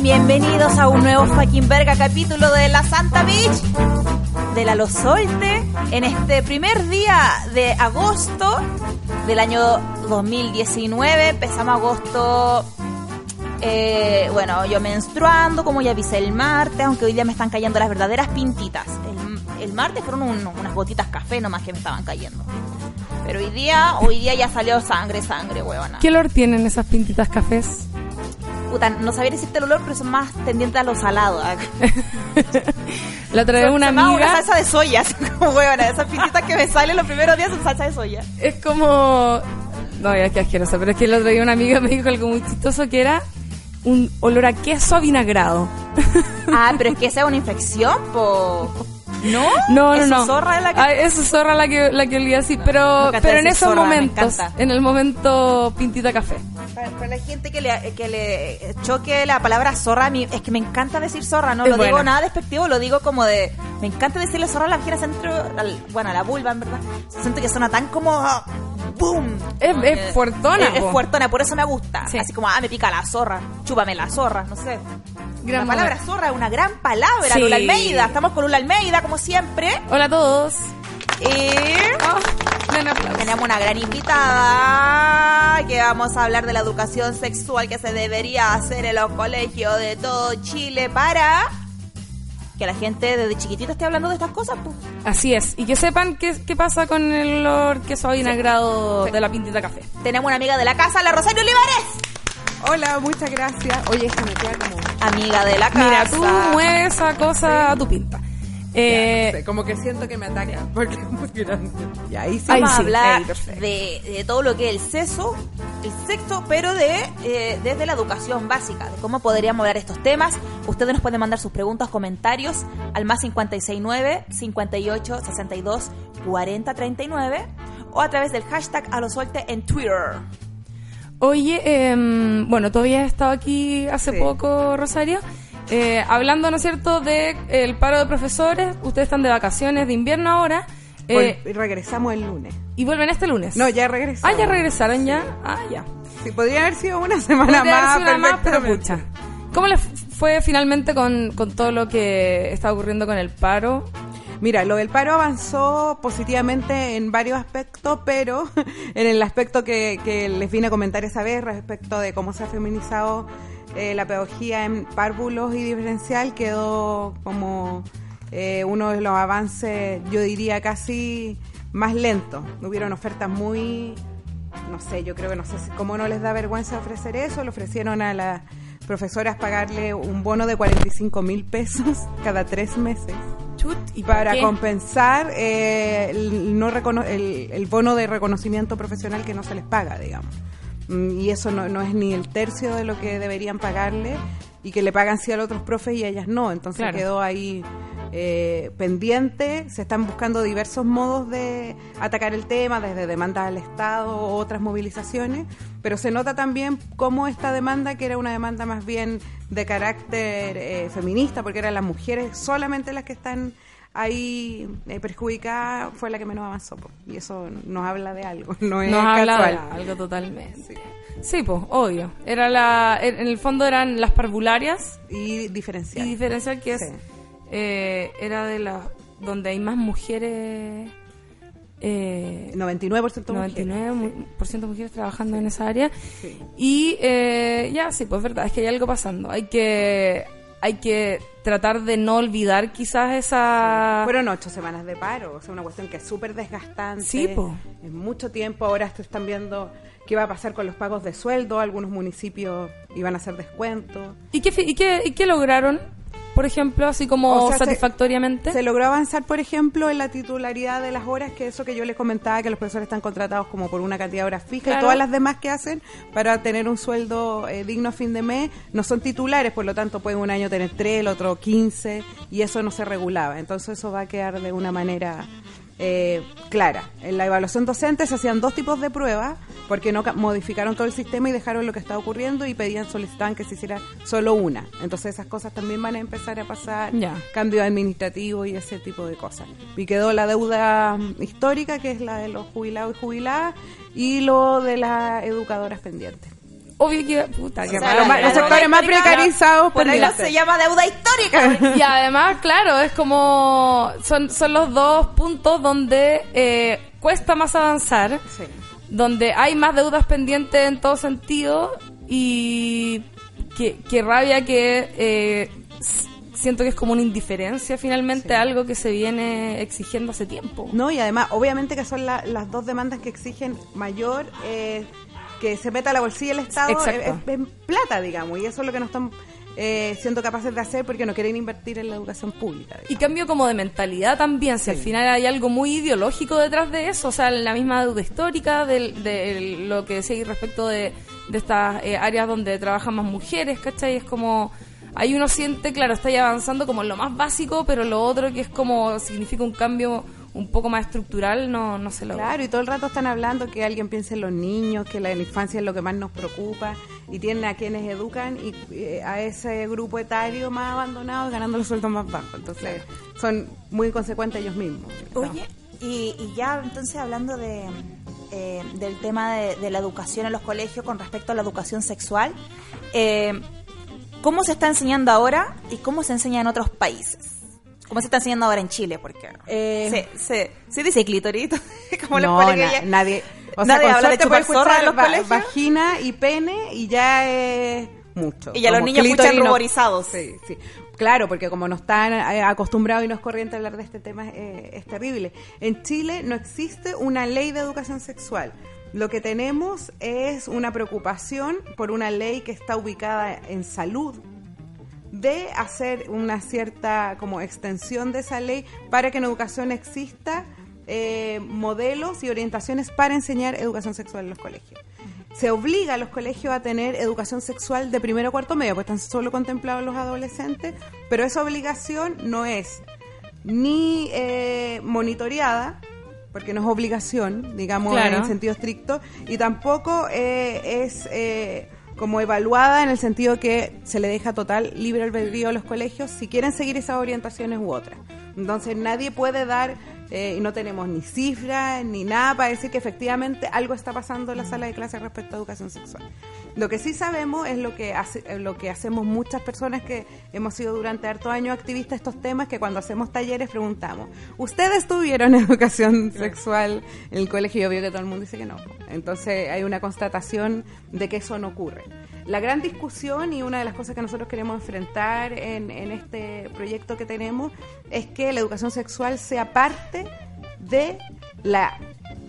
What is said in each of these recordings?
Bienvenidos a un nuevo fucking verga capítulo de La Santa Beach de la Los Solte en este primer día de agosto del año 2019. Empezamos agosto, eh, bueno, yo menstruando, como ya avisé el martes, aunque hoy día me están cayendo las verdaderas pintitas. El, martes fueron un- unas gotitas café nomás que me estaban cayendo. Pero hoy día, hoy día ya salió sangre, sangre, huevona. ¿Qué olor tienen esas pintitas cafés? Puta, no sabía decirte el olor, pero son más tendientes a lo salado. ¿ah? La otra vez una amiga. Una salsa de soya, como huevona. Esas pintitas que me salen los primeros días son salsa de soya. Es como. No, ya que asqueroso, pero es que el otro día una amiga me dijo algo muy chistoso que era un olor a queso avinagrado. Ah, pero es que esa es una infección, po. ¿No? No, no, Eso no. zorra es la que... Ah, zorra la que, la que olía así, pero, Me encanta pero en esos zorra, momentos, en el momento pintita café. Para, para la gente que le, que le choque la palabra zorra, a mí, es que me encanta decir zorra, no Es lo digo nada despectivo, lo digo como de... Me encanta decirle zorra a la vagina centro, al- bueno, a la vulva, en verdad. Siento que suena tan como... ¡Boom! Es- es Eh, fuertona, Es, es fuertona, por eso me gusta. Sí. Así como, ah, me pica la zorra, chúpame la zorra, no sé. Gran la palabra momento. zorra es una gran palabra, Sí. Lula Almeida. Estamos con Lula Almeida, como siempre. Hola a todos. Y... Ah, den aplausos. Tenemos una gran invitada que vamos a hablar de la educación sexual que se debería hacer en los colegios de todo Chile para que la gente desde chiquitita esté hablando de estas cosas. pues. Así es. Y que sepan qué, qué pasa con el olor queso avinagrado de la pintita café. Tenemos una amiga de la casa, la Rosario Olivares. Hola, muchas gracias. Oye, es que me queda como... Amiga de la casa. Mira, tú mueves esa cosa a tu pinta. Eh, no sé, como que siento que me ataca porque es muy grande. Y ahí sí. Vamos a hablar de, de todo lo que es el sexo, el sexo, pero de eh, desde la educación básica, de cómo podríamos hablar estos temas. Ustedes nos pueden mandar sus preguntas, comentarios al más 569 58 62 40 39 o a través del hashtag a lo suelte en Twitter. Oye, em, bueno, todavía he estado aquí hace Sí. poco, Rosario, eh, hablando, ¿no es cierto?, de el paro de profesores. Ustedes están de vacaciones de invierno ahora eh, Vol- regresamos el lunes. y vuelven este lunes. No, ya Ah, regresamos. ya regresaron ya. Ah, ya. Sí, podría haber sido una semana Podría haber más, sido una más, pero pucha. ¿Cómo les fue finalmente con, con todo lo que está ocurriendo con el paro? Mira, lo del paro avanzó positivamente en varios aspectos, pero en el aspecto que, que les vine a comentar esa vez respecto de cómo se ha feminizado eh, la pedagogía en párvulos y diferencial quedó como eh, uno de los avances, yo diría casi más lentos. Hubieron ofertas muy, no sé, yo creo que no sé si- cómo no les da vergüenza ofrecer eso, le ofrecieron a las profesoras pagarle un bono de 45 mil pesos cada tres meses Chut, ¿y para qué? compensar eh, el, no recono- el, el bono de reconocimiento profesional que no se les paga, digamos. Mm, Y eso no, no es ni el tercio de lo que deberían pagarle y que le pagan sí a los otros profes y a ellas no. Entonces Claro. quedó ahí eh, pendiente. Se están buscando diversos modos de atacar el tema, desde demandas al Estado o otras movilizaciones. Pero se nota también cómo esta demanda, que era una demanda más bien de carácter eh, feminista, porque eran las mujeres solamente las que están ahí eh, perjudicadas, fue la que menos avanzó. po. Y eso nos habla de algo, no es Nos habla de algo totalmente. Sí, pues, obvio. Era la, en el fondo eran las parvularias Y y diferencial. diferencial que es Sí. eh, era de las donde hay más mujeres eh, 99% mujeres. 99% mu- por ciento mujeres trabajando en esa área Sí. y eh, ya sí pues es verdad es que hay algo pasando hay que hay que tratar de no olvidar quizás esa Fueron ocho semanas de paro, o sea, una cuestión que es súper desgastante. Sí, po. Es mucho tiempo. Ahora están viendo qué va a pasar con los pagos de sueldo. Algunos municipios iban a hacer descuentos. ¿Y qué, y qué, y qué lograron? Por ejemplo, así como O sea, se- satisfactoriamente. Se logró avanzar, por ejemplo, en la titularidad de las horas, que eso que yo les comentaba, que los profesores están contratados como por una cantidad de horas fija Claro. y todas las demás que hacen para tener un sueldo eh, digno a fin de mes no son titulares, por lo tanto pueden un año tener tres, el otro 15 y eso no se regulaba. Entonces eso va a quedar de una manera eh, clara. En la evaluación docente se hacían dos tipos de pruebas porque no ca- modificaron todo el sistema y dejaron lo que estaba ocurriendo y pedían, solicitaban que se hiciera solo una. Entonces esas cosas también van a empezar a pasar Ya. cambio administrativo y ese tipo de cosas. Y quedó la deuda mm, histórica, que es la de los jubilados y jubiladas, y lo de las educadoras pendientes. Obvio que, puta, qué O sea, la los sectores más precarizados Por pendientes. se llama deuda histórica. Y además, claro, es como. Son, son los dos puntos donde eh, cuesta más avanzar, Sí. donde hay más deudas pendientes en todo sentido y que, que rabia que eh, siento que es como una indiferencia finalmente a algo que se viene exigiendo hace tiempo. No, y además, obviamente que son la- las dos demandas que exigen mayor eh, que se meta a la bolsilla el Estado en plata, digamos, y eso es lo que no están eh, siendo capaces de hacer porque no quieren invertir en la educación pública. Y cambio como de mentalidad también, si al final hay algo muy ideológico detrás de eso, o sea, la misma deuda histórica, del- de, lo que decía respecto de, de estas eh, áreas donde trabajan más mujeres, ¿cachai? Es como, ahí uno siente, claro, está ahí avanzando como en lo más básico, pero lo otro que es como, significa un cambio un poco más estructural, no, no se logra. Claro, y todo el rato están hablando que alguien piense en los niños, que la infancia es lo que más nos preocupa, y tienen a quienes educan y eh, a ese grupo etario más abandonado ganando los sueldos más bajos. Entonces, son muy consecuentes ellos mismos. Oye, y, y ya entonces hablando de, eh, del tema de, de la educación en los colegios con respecto a la educación sexual, eh, ¿cómo se está enseñando ahora y cómo se enseña en otros países? ¿Cómo se está enseñando ahora en Chile? Porque Eh, se, se, se dice clitorito, como los no, colegios na- nadie. O Nadie sea, habla de chupar zorra en los colegios. Vagina y pene y ya es mucho. Y ya los Como niños escuchan ruborizados. Sí, sí. Claro, porque como no están eh, acostumbrados y no es corriente hablar de este tema, eh, es terrible. En Chile no existe una ley de educación sexual. Lo que tenemos es una preocupación por una ley que está ubicada en salud de hacer una cierta como extensión de esa ley para que en educación exista eh, modelos y orientaciones para enseñar educación sexual en los colegios. Se obliga a los colegios a tener educación sexual de primero a cuarto medio, pues están solo contemplados los adolescentes, pero esa obligación no es ni eh, monitoreada, porque no es obligación, digamos, Claro. en sentido estricto, y tampoco eh, es eh, como evaluada en el sentido que se le deja total libre albedrío a los colegios si quieren seguir esas orientaciones u otras. Entonces nadie puede dar, eh, y no tenemos ni cifras ni nada para decir que efectivamente algo está pasando en la sala de clase respecto a educación sexual. Lo que sí sabemos es lo que, hace, eh, lo que hacemos muchas personas que hemos sido durante hartos años activistas estos temas, que cuando hacemos talleres preguntamos, ¿ustedes tuvieron educación sexual en el colegio? Y obvio que todo el mundo dice que no. Entonces hay una constatación de que eso no ocurre. La gran discusión y una de las cosas que nosotros queremos enfrentar en, en este proyecto que tenemos es que la educación sexual sea parte de la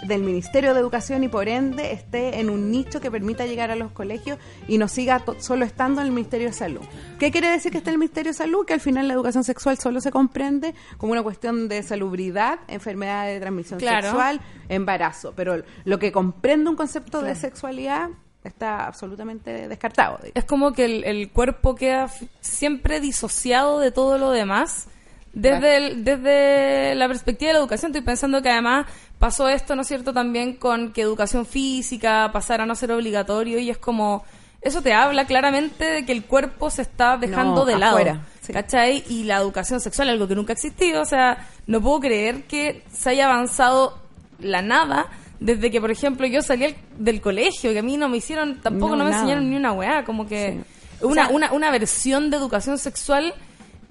del Ministerio de Educación y por ende esté en un nicho que permita llegar a los colegios y no siga solo estando en el Ministerio de Salud. ¿Qué quiere decir que esté en el Ministerio de Salud? Que al final la educación sexual solo se comprende como una cuestión de salubridad, enfermedad de transmisión Claro. sexual, embarazo, pero lo que comprende un concepto de sexualidad está absolutamente descartado. digamos. Es como que el, el cuerpo queda siempre disociado de todo lo demás. Desde, el- desde la perspectiva de la educación, estoy pensando que además pasó esto, ¿no es cierto?, también con que educación física pasara a no ser obligatorio y es como, eso te habla claramente de que el cuerpo se está dejando No, de lado, afuera, sí. ¿cachai? Y la educación sexual, algo que nunca ha existido, o sea, no puedo creer que se haya avanzado la nada desde que, por ejemplo, yo salí al- del colegio, que a mí no me hicieron, tampoco No, no, me nada. enseñaron ni una weá, como que Sí. una, O sea- una, una versión de educación sexual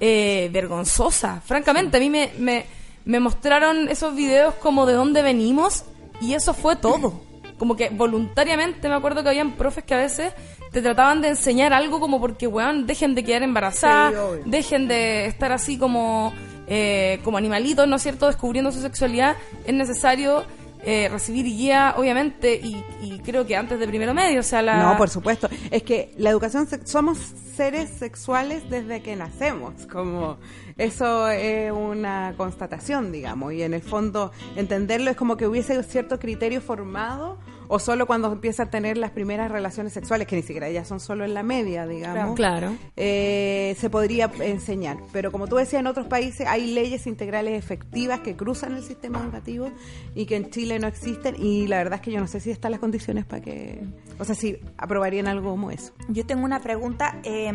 eh, vergonzosa. Francamente, a mí me, me, me mostraron esos videos como de dónde venimos y eso fue todo. Como que voluntariamente me acuerdo que habían profes que a veces te trataban de enseñar algo como porque, weón, dejen de quedar embarazadas, Sí, dejen de estar así como, eh, como animalitos, ¿no es cierto?, descubriendo su sexualidad. Es necesario eh, recibir guía, obviamente, y, y creo que antes de primero medio, o sea. No, por supuesto. Es que la educación, somos seres sexuales desde que nacemos, como eso es una constatación, digamos, y en el fondo entenderlo es como que hubiese cierto criterio formado o solo cuando empieza a tener las primeras relaciones sexuales, que ni siquiera ya son solo en la media, digamos, Claro. eh, se podría enseñar. Pero como tú decías, en otros países hay leyes integrales efectivas que cruzan el sistema educativo y que en Chile no existen y la verdad es que yo no sé si están las condiciones para que, o sea, si aprobarían algo como eso. Yo tengo una pregunta. eh,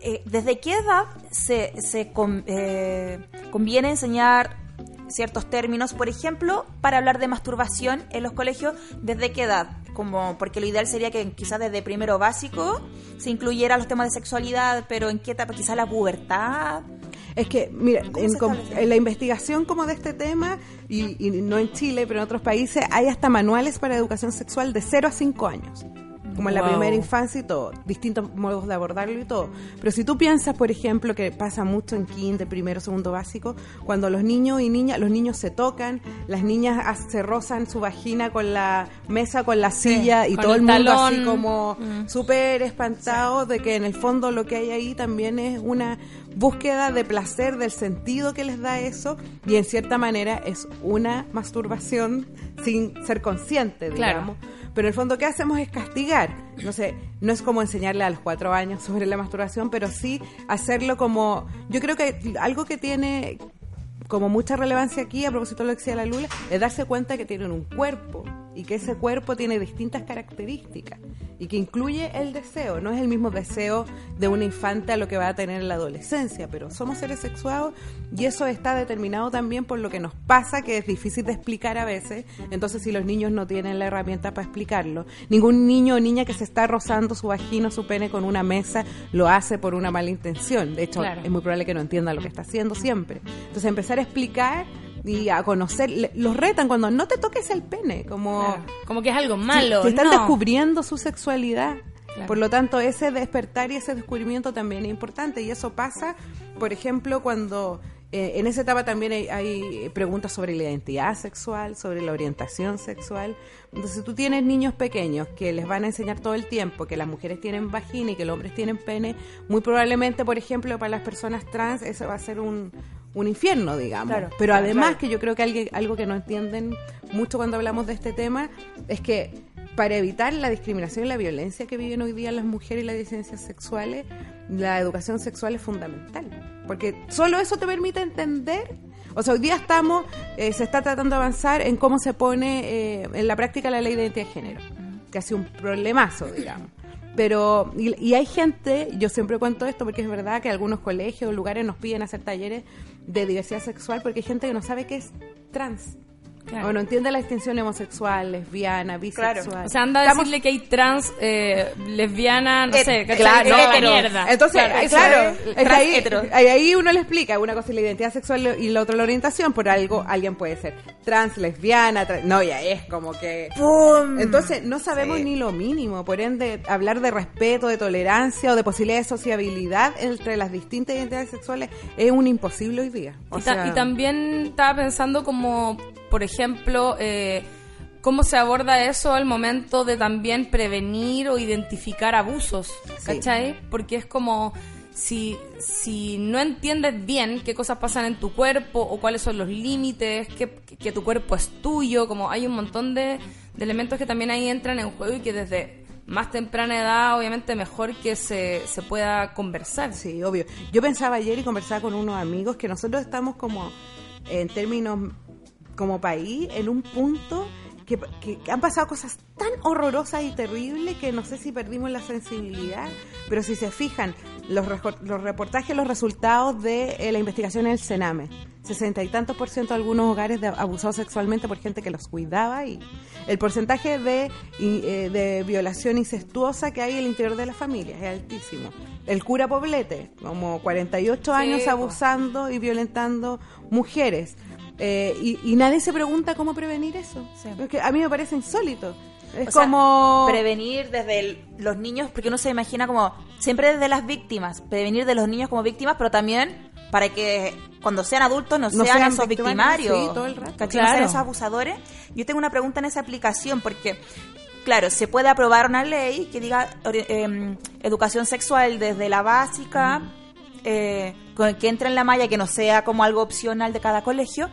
eh, ¿Desde qué edad se, se con- eh, conviene enseñar ciertos términos? Por ejemplo, para hablar de masturbación en los colegios, ¿desde qué edad? Como, porque lo ideal sería que quizás desde primero básico se incluyera los temas de sexualidad, pero ¿en qué etapa? Quizás la pubertad. Es que, mira, ¿Cómo en, com- en la investigación como de este tema, y, y no en Chile, pero en otros países, hay hasta manuales para educación sexual de 0 a 5 años. Como en la primera infancia y todo, distintos modos de abordarlo y todo. Pero si tú piensas, por ejemplo, que pasa mucho en kinder, primero, segundo básico, cuando los niños y niñas, los niños se tocan, las niñas as- se rozan su vagina con la mesa, con la silla y todo el el mundo talón. así como Mm. súper espantado de que en el fondo lo que hay ahí también es una búsqueda de placer, del sentido que les da eso, y en cierta manera es una masturbación sin ser consciente, Claro. Pero en el fondo, ¿qué hacemos? Es castigar. No sé, no es como enseñarle a los cuatro años sobre la masturbación, pero sí hacerlo como. Yo creo que algo que tiene como mucha relevancia aquí, a propósito de lo que decía la Lula, es darse cuenta que tienen un cuerpo y que ese cuerpo tiene distintas características y que incluye el deseo. No es el mismo deseo de una infante a lo que va a tener en la adolescencia, pero somos seres sexuados y eso está determinado también por lo que nos pasa, que es difícil de explicar a veces. Entonces, si los niños no tienen la herramienta para explicarlo, ningún niño o niña que se está rozando su vagina o su pene con una mesa lo hace por una mala intención. De hecho, Claro. es muy probable que no entienda lo que está haciendo siempre. Entonces, empezar a explicar y a conocer, los retan cuando no te toques el pene, como Claro. Como que es algo malo. están no. descubriendo su sexualidad. Claro. Por lo tanto, ese despertar y ese descubrimiento también es importante. Y eso pasa, por ejemplo, cuando eh, en esa etapa también hay, hay preguntas sobre la identidad sexual, sobre la orientación sexual. Entonces, si tú tienes niños pequeños que les van a enseñar todo el tiempo que las mujeres tienen vagina y que los hombres tienen pene, muy probablemente, por ejemplo, para las personas trans, eso va a ser un, un infierno, digamos. Claro, Pero además, claro. que yo creo que alguien- algo que no entienden mucho cuando hablamos de este tema es que para evitar la discriminación y la violencia que viven hoy día las mujeres y las disidencias sexuales, la educación sexual es fundamental. Porque solo eso te permite entender. O sea, hoy día estamos, eh, se está tratando de avanzar en cómo se pone eh, en la práctica la ley de identidad de género, que ha sido un problemazo, digamos. Pero, y, y hay gente, yo siempre cuento esto porque es verdad que algunos colegios o lugares nos piden hacer talleres de diversidad sexual porque hay gente que no sabe qué es trans. Claro. O no entiende la distinción homosexual, lesbiana, bisexual. O sea, anda a Estamos- decirle que hay trans, eh, lesbiana, no Et- sé, ¿cachai? claro, Que es hetero. mierda. Entonces, Claro, eh, claro, es- trans ahí, ahí- ahí uno le explica, una cosa es la identidad sexual y la otra la orientación, por algo alguien puede ser trans, lesbiana, tra- no, ya es como que... ¡Pum! Entonces, no sabemos Sí. ni lo mínimo, por ende, hablar de respeto, de tolerancia o de posibilidad de sociabilidad entre las distintas identidades sexuales es un imposible hoy día. O y, ta- sea, y también estaba pensando como, por ejemplo, eh, cómo se aborda eso al momento de también prevenir o identificar abusos, Sí. ¿cachai? Porque es como si, si no entiendes bien qué cosas pasan en tu cuerpo o cuáles son los límites, que, que tu cuerpo es tuyo, como hay un montón de, de elementos que también ahí entran en juego y que desde más temprana edad obviamente mejor que se, se pueda conversar. Sí, obvio. Yo pensaba ayer y conversaba con unos amigos que nosotros estamos como, en términos como país, en un punto que, han pasado cosas tan horrorosas y terribles que no sé si perdimos la sensibilidad, pero si se fijan, los, los reportajes, los resultados de eh, la investigación en el Sename, sesenta y tantos por ciento de algunos hogares de, abusados sexualmente por gente que los cuidaba y el porcentaje de, y, eh, de violación incestuosa que hay en el interior de la familia es altísimo. El cura Poblete, como 48 años po. abusando y violentando mujeres. Eh, y, y nadie se pregunta cómo prevenir eso. Sí. Es que a mí me parece insólito. Es O sea, como... prevenir desde el- los niños, porque uno se imagina como siempre desde las víctimas, prevenir de los niños como víctimas, pero también para que cuando sean adultos no, No sean, sean esos victimarios, sí, todo el rato. ¿cachai? No sean Claro. esos abusadores. Yo tengo una pregunta en esa aplicación porque, claro, se puede aprobar una ley que diga em, educación sexual desde la básica, eh, con que entre en la malla, que no sea como algo opcional de cada colegio.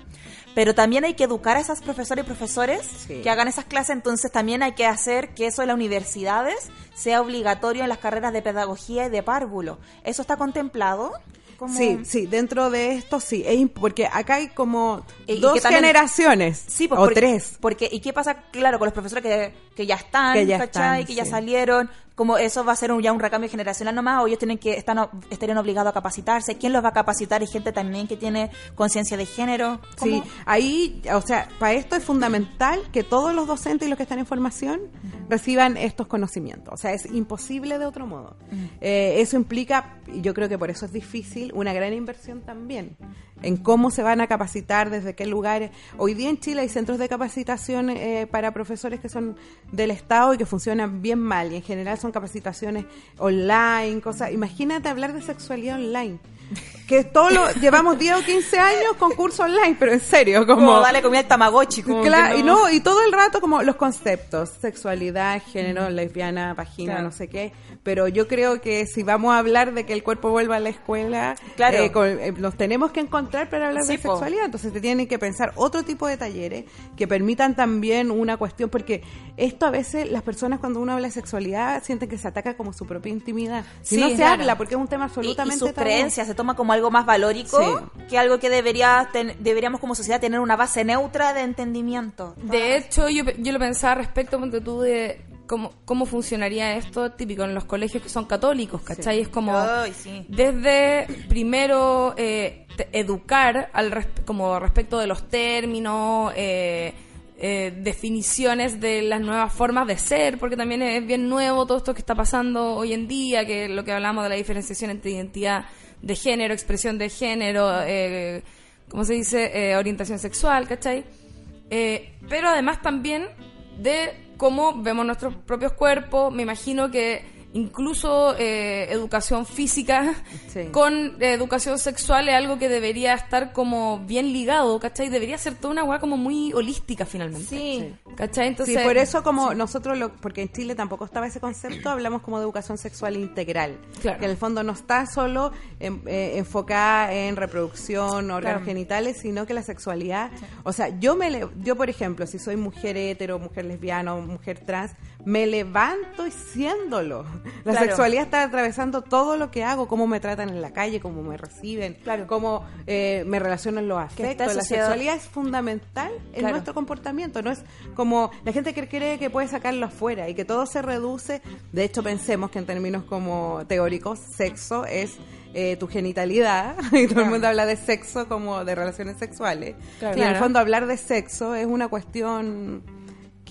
Pero también hay que educar a esas profesoras y profesores Sí. que hagan esas clases, entonces también hay que hacer que eso en las universidades sea obligatorio en las carreras de pedagogía y de párvulo. ¿Eso está contemplado? Como- Sí, sí, dentro de esto sí, es porque acá hay como Y- dos también- generaciones Sí, pues, o porque, tres. Porque, ¿y qué pasa, claro, con los profesores que, que ya están, Que ya ¿cachai? están, que ya salieron? Como eso va a ser un- ya un recambio generacional nomás, o ellos tienen que, están, estarían obligados a capacitarse. ¿Quién los va a capacitar? Hay gente también que tiene conciencia de género. ¿Cómo? Sí, ahí, o sea, para esto es fundamental que todos los docentes y los que están en formación reciban estos conocimientos. O sea, es imposible de otro modo. Eh, eso implica, y yo creo que por eso es difícil, una gran inversión también en cómo se van a capacitar, desde qué lugares. Hoy día en Chile hay centros de capacitación eh, para profesores que son del Estado y que funcionan bien mal, y en general son capacitaciones online, cosas. Imagínate hablar de sexualidad online. Que todo lo llevamos 10 o 15 años con curso online, pero en serio, como Como darle comida al tamagotchi. como Claro, y no, y todo el rato como los conceptos, sexualidad, género, lesbiana, vagina, Claro. no sé qué. Pero yo creo que si vamos a hablar de que el cuerpo vuelva a la escuela, Claro. eh, con- eh, los tenemos que encontrar para hablar Sí, de po. sexualidad. Entonces te tienen que pensar otro tipo de talleres que permitan también una cuestión, porque esto a veces las personas cuando uno habla de sexualidad sienten que se ataca como su propia intimidad. Si Sí, no se claro. habla, porque es un tema Y- absolutamente y, sus tabú. creencias se toma como algo más valórico Sí. que algo que debería ten- deberíamos como sociedad tener una base neutra de entendimiento. De hecho, yo, yo lo pensaba respecto ponte tú de cómo, cómo funcionaría esto típico en los colegios que son católicos, ¿cachai? Es como Ay, sí. desde primero eh, educar al res- como respecto de los términos, eh, eh, definiciones de las nuevas formas de ser, porque también es bien nuevo todo esto que está pasando hoy en día, que lo que hablamos de la diferenciación entre identidad de género, expresión de género, eh, ¿cómo se dice? Eh, orientación sexual, ¿cachai? Eh, pero además también de cómo vemos nuestros propios cuerpos. Me imagino que incluso eh, educación física Sí. con eh, educación sexual es algo que debería estar como bien ligado, ¿cachai? Debería ser toda una weá como muy holística finalmente. Sí. ¿Cachai? Entonces, sí, por eso como nosotros, lo, porque en Chile tampoco estaba ese concepto, hablamos como de educación sexual integral. Claro. Que en el fondo no está solo en- eh, enfocada en reproducción, órganos Claro. genitales, sino que la sexualidad, o sea, yo me yo por ejemplo, si soy mujer hetero, mujer lesbiana o mujer trans, me levanto y siéndolo. La Claro. sexualidad está atravesando todo lo que hago, cómo me tratan en la calle, cómo me reciben, Claro. cómo eh, me relaciono en los afectos. La sexualidad es fundamental en Claro. nuestro comportamiento, no es como la gente que cree que puede sacarlo afuera y que todo se reduce, de hecho pensemos que en términos como teóricos, sexo es eh, tu genitalidad y todo el mundo habla de sexo como de relaciones sexuales. Y en el fondo hablar de sexo es una cuestión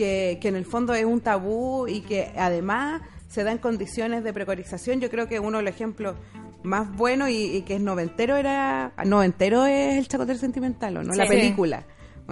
que, que en el fondo es un tabú y que además se da en condiciones de precarización. Yo creo que uno de los ejemplos más buenos y, y que es noventero era... Noventero es el Chacotero Sentimental, ¿o no? La película.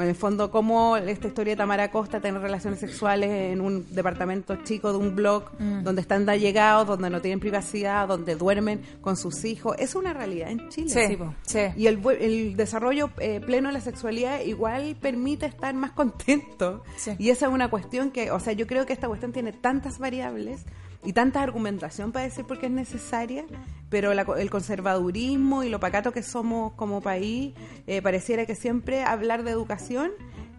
En el fondo, cómo esta historia de Tamara Costa tener relaciones sexuales en un departamento chico de un blog Mm. donde están de allegados, donde no tienen privacidad, donde duermen con sus hijos. Es una realidad en Chile. Sí, Sí. Y el, el desarrollo eh, pleno de la sexualidad igual permite estar más contento. Sí. Y esa es una cuestión que, o sea, yo creo que esta cuestión tiene tantas variables y tanta argumentación para decir por qué es necesaria, pero la el conservadurismo y lo pacato que somos como país, eh, pareciera que siempre hablar de educación,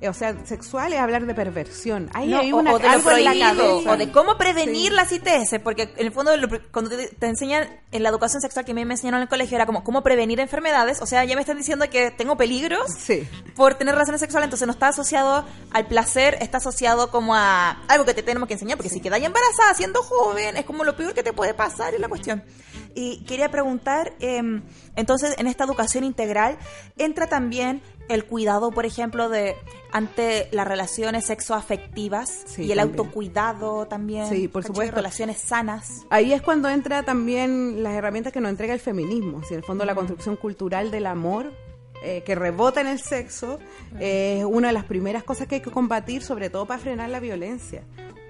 o sea, sexual es hablar de perversión. Ahí No, hay o- una, o, de algo en la prohibido, cabeza. o de cómo prevenir Sí. las ITS, porque en el fondo cuando te, te enseñan en la educación sexual que a mí me enseñaron en el colegio era como cómo prevenir enfermedades, o sea, ya me están diciendo que tengo peligros Sí. por tener relaciones sexuales, entonces no está asociado al placer, está asociado como a algo que te tenemos que enseñar, porque si quedas embarazada siendo joven, es como lo peor que te puede pasar en la cuestión. Y quería preguntar, em, entonces, en esta educación integral, entra también el cuidado, por ejemplo, de ante las relaciones sexoafectivas Sí, y el también. autocuidado también. Sí, por ¿cachai? supuesto. Relaciones sanas. Ahí es cuando entra también las herramientas que nos entrega el feminismo, si en el fondo la construcción cultural del amor eh, que rebota en el sexo eh, es una de las primeras cosas que hay que combatir, sobre todo para frenar la violencia.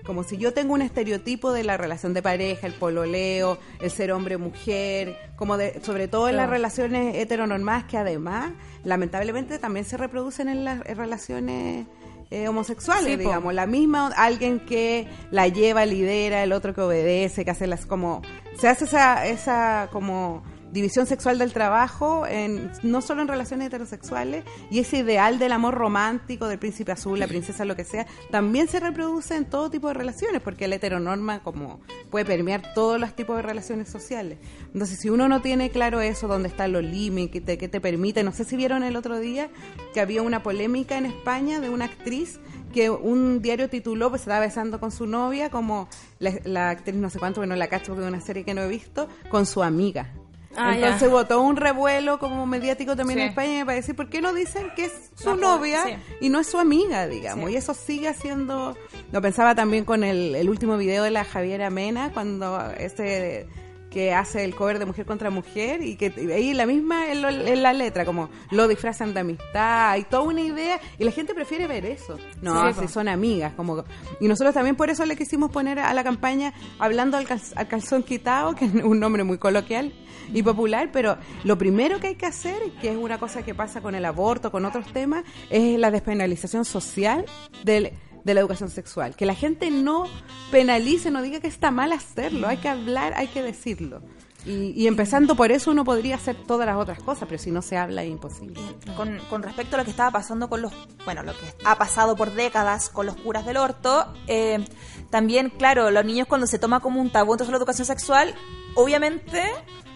Como si yo tengo un estereotipo de la relación de pareja, el pololeo, el ser hombre-mujer, como de, sobre todo en las relaciones heteronormadas que además, lamentablemente, también se reproducen en las relaciones eh, homosexuales, digamos. La misma, alguien que la lleva, lidera, el otro que obedece, que hace las como... Se hace esa, esa como división sexual del trabajo, en, no solo en relaciones heterosexuales, y ese ideal del amor romántico, del príncipe azul, la princesa, lo que sea, también se reproduce en todo tipo de relaciones, porque la heteronorma como puede permear todos los tipos de relaciones sociales. Entonces, si uno no tiene claro eso, dónde están los límites, que te, permite, no sé si vieron el otro día que había una polémica en España de una actriz que un diario tituló, pues se estaba besando con su novia, como la, actriz no sé cuánto, bueno, la cacho de una serie que no he visto, con su amiga. Ah, Entonces hubo todo un revuelo como mediático también en España para decir, ¿por qué no dicen que es su novia y no es su amiga, digamos? Y eso sigue haciendo... Lo pensaba también con el, el último video de la Javiera Mena, cuando ese que hace el cover de Mujer contra Mujer y que ahí la misma en, la letra, como lo disfrazan de amistad, hay toda una idea y la gente prefiere ver eso. No, si son amigas, como y nosotros también por eso le quisimos poner a la campaña hablando al, calzón quitado, que es un nombre muy coloquial y popular, pero lo primero que hay que hacer, que es una cosa que pasa con el aborto, con otros temas, es la despenalización social del de la educación sexual. Que la gente no penalice, no diga que está mal hacerlo. Hay que hablar, hay que decirlo. Y, empezando por eso uno podría hacer todas las otras cosas, pero si no se habla es imposible. Con, respecto a lo que estaba pasando con los, bueno, lo que ha pasado por décadas con los curas del orto, eh, también, claro, los niños cuando se toma como un tabú entonces la educación sexual, obviamente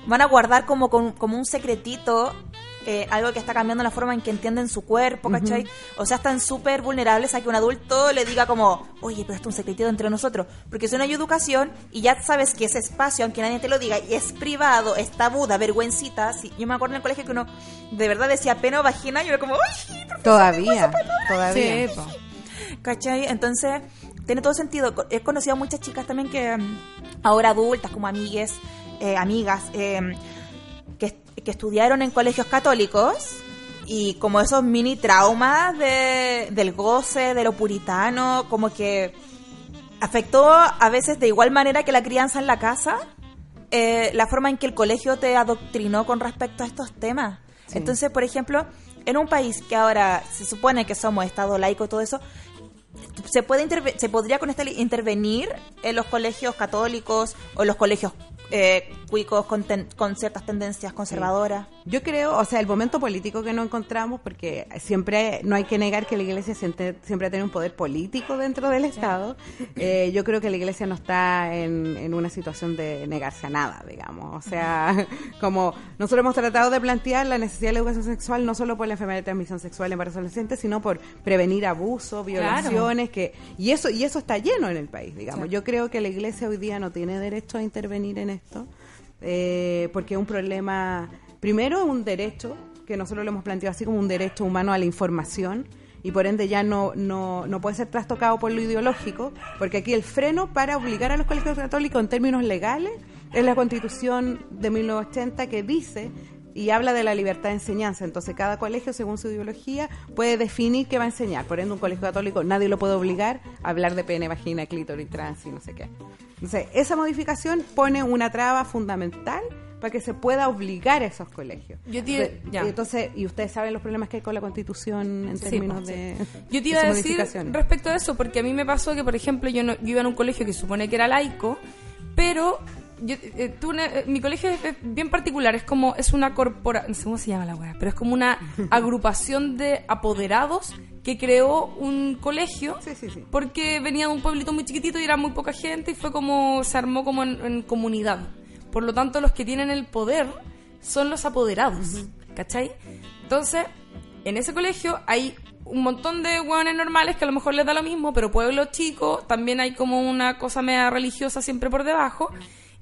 van a guardar como, como un secretito eh, algo que está cambiando la forma en que entienden su cuerpo, ¿cachai? O sea, están súper vulnerables a que un adulto le diga como, oye, pero esto es un secretito entre nosotros. Porque si no hay educación y ya sabes que ese espacio, aunque nadie te lo diga, y es privado, es tabú, da vergüencita. yo me acuerdo en el colegio que uno de verdad decía pena o vagina y yo era como, ¡ay! Todavía, todavía. ¿Cachai? Entonces, tiene todo sentido. He conocido a muchas chicas también que mm, ahora adultas, como amigues, eh, amigas, eh, que estudiaron en colegios católicos y como esos mini traumas de, del goce, de lo puritano, como que afectó a veces de igual manera que la crianza en la casa, eh, la forma en que el colegio te adoctrinó con respecto a estos temas. Entonces, por ejemplo, en un país que ahora se supone que somos Estado laico, todo eso, se puede se podría con este intervenir en los colegios católicos o en los colegios eh, cuicos con, con, ciertas tendencias conservadoras. Yo creo, o sea, el momento político que nos encontramos, porque siempre no hay que negar que la Iglesia siempre, siempre tiene un poder político dentro del Estado, eh, yo creo que la Iglesia no está en, en, una situación de negarse a nada, digamos. O sea, como nosotros hemos tratado de plantear la necesidad de la educación sexual no solo por la enfermedad de transmisión sexual en embarazo adolescentes, sino por prevenir abusos, violaciones, que y eso y eso está lleno en el país, digamos. Yo creo que la Iglesia hoy día no tiene derecho a intervenir en esto, eh, porque es un problema, primero es un derecho, que nosotros lo hemos planteado así como un derecho humano a la información, y por ende ya no, no, no puede ser trastocado por lo ideológico, porque aquí el freno para obligar a los colegios católicos en términos legales es la constitución de 1980 que dice y habla de la libertad de enseñanza. Entonces, cada colegio, según su ideología, puede definir qué va a enseñar. Por ende, un colegio católico nadie lo puede obligar a hablar de pene, vagina, clítoris, trans y no sé qué. Entonces, esa modificación pone una traba fundamental para que se pueda obligar a esos colegios. Yo te, y entonces, y ustedes saben los problemas que hay con la Constitución en términos de Yo te iba a decir respecto a eso, porque a mí me pasó que, por ejemplo, yo, no, yo iba en un colegio que supone que era laico, pero yo, eh, eh, mi colegio es, bien particular, es como, es una corporación, no sé cómo se llama la weá, pero es como una agrupación de apoderados que creó un colegio porque venía de un pueblito muy chiquitito y era muy poca gente y fue como, se armó como en, comunidad. Por lo tanto, los que tienen el poder son los apoderados, ¿cachai? Entonces, en ese colegio hay un montón de hueones normales que a lo mejor les da lo mismo, pero pueblo chico, también hay como una cosa media religiosa siempre por debajo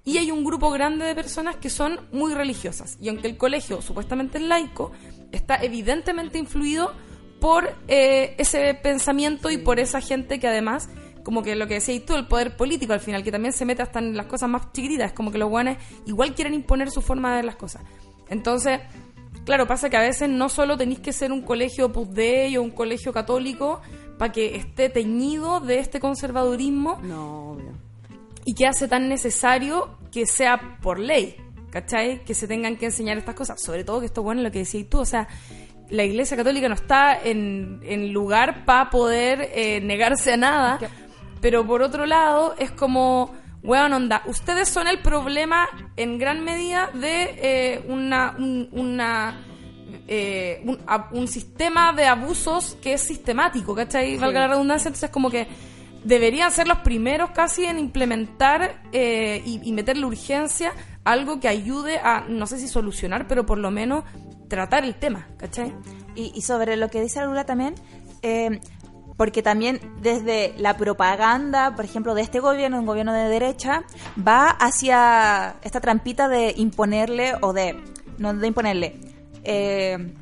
y hay un grupo grande de personas que son muy religiosas. Y aunque el colegio supuestamente es laico, está evidentemente influido por eh, ese pensamiento y por esa gente que además, como que lo que decías tú, el poder político al final, que también se mete hasta en las cosas más chiquititas, como que los guanes igual quieren imponer su forma de ver las cosas. Entonces, claro, pasa que a veces no solo tenéis que ser un colegio Pudey o un colegio católico para que esté teñido de este conservadurismo No, obvio. Y que hace tan necesario que sea por ley, ¿cachai? Que se tengan que enseñar estas cosas. Sobre todo que esto, bueno, lo que decías tú, o sea, la Iglesia Católica no está en, en lugar para poder eh, negarse a nada, pero por otro lado es como, weón, onda, ustedes son el problema en gran medida de eh, una... un- una eh, un, a- un sistema de abusos que es sistemático, ¿cachai? Valga la redundancia, entonces como que deberían ser los primeros casi en implementar eh, y, meterle urgencia algo que ayude a, no sé si solucionar, pero por lo menos tratar el tema, ¿cachai? Y, y sobre lo que dice la Lula también, eh, porque también desde la propaganda, por ejemplo, de este gobierno, un gobierno de derecha, va hacia esta trampita de imponerle o de, no de imponerle, eh,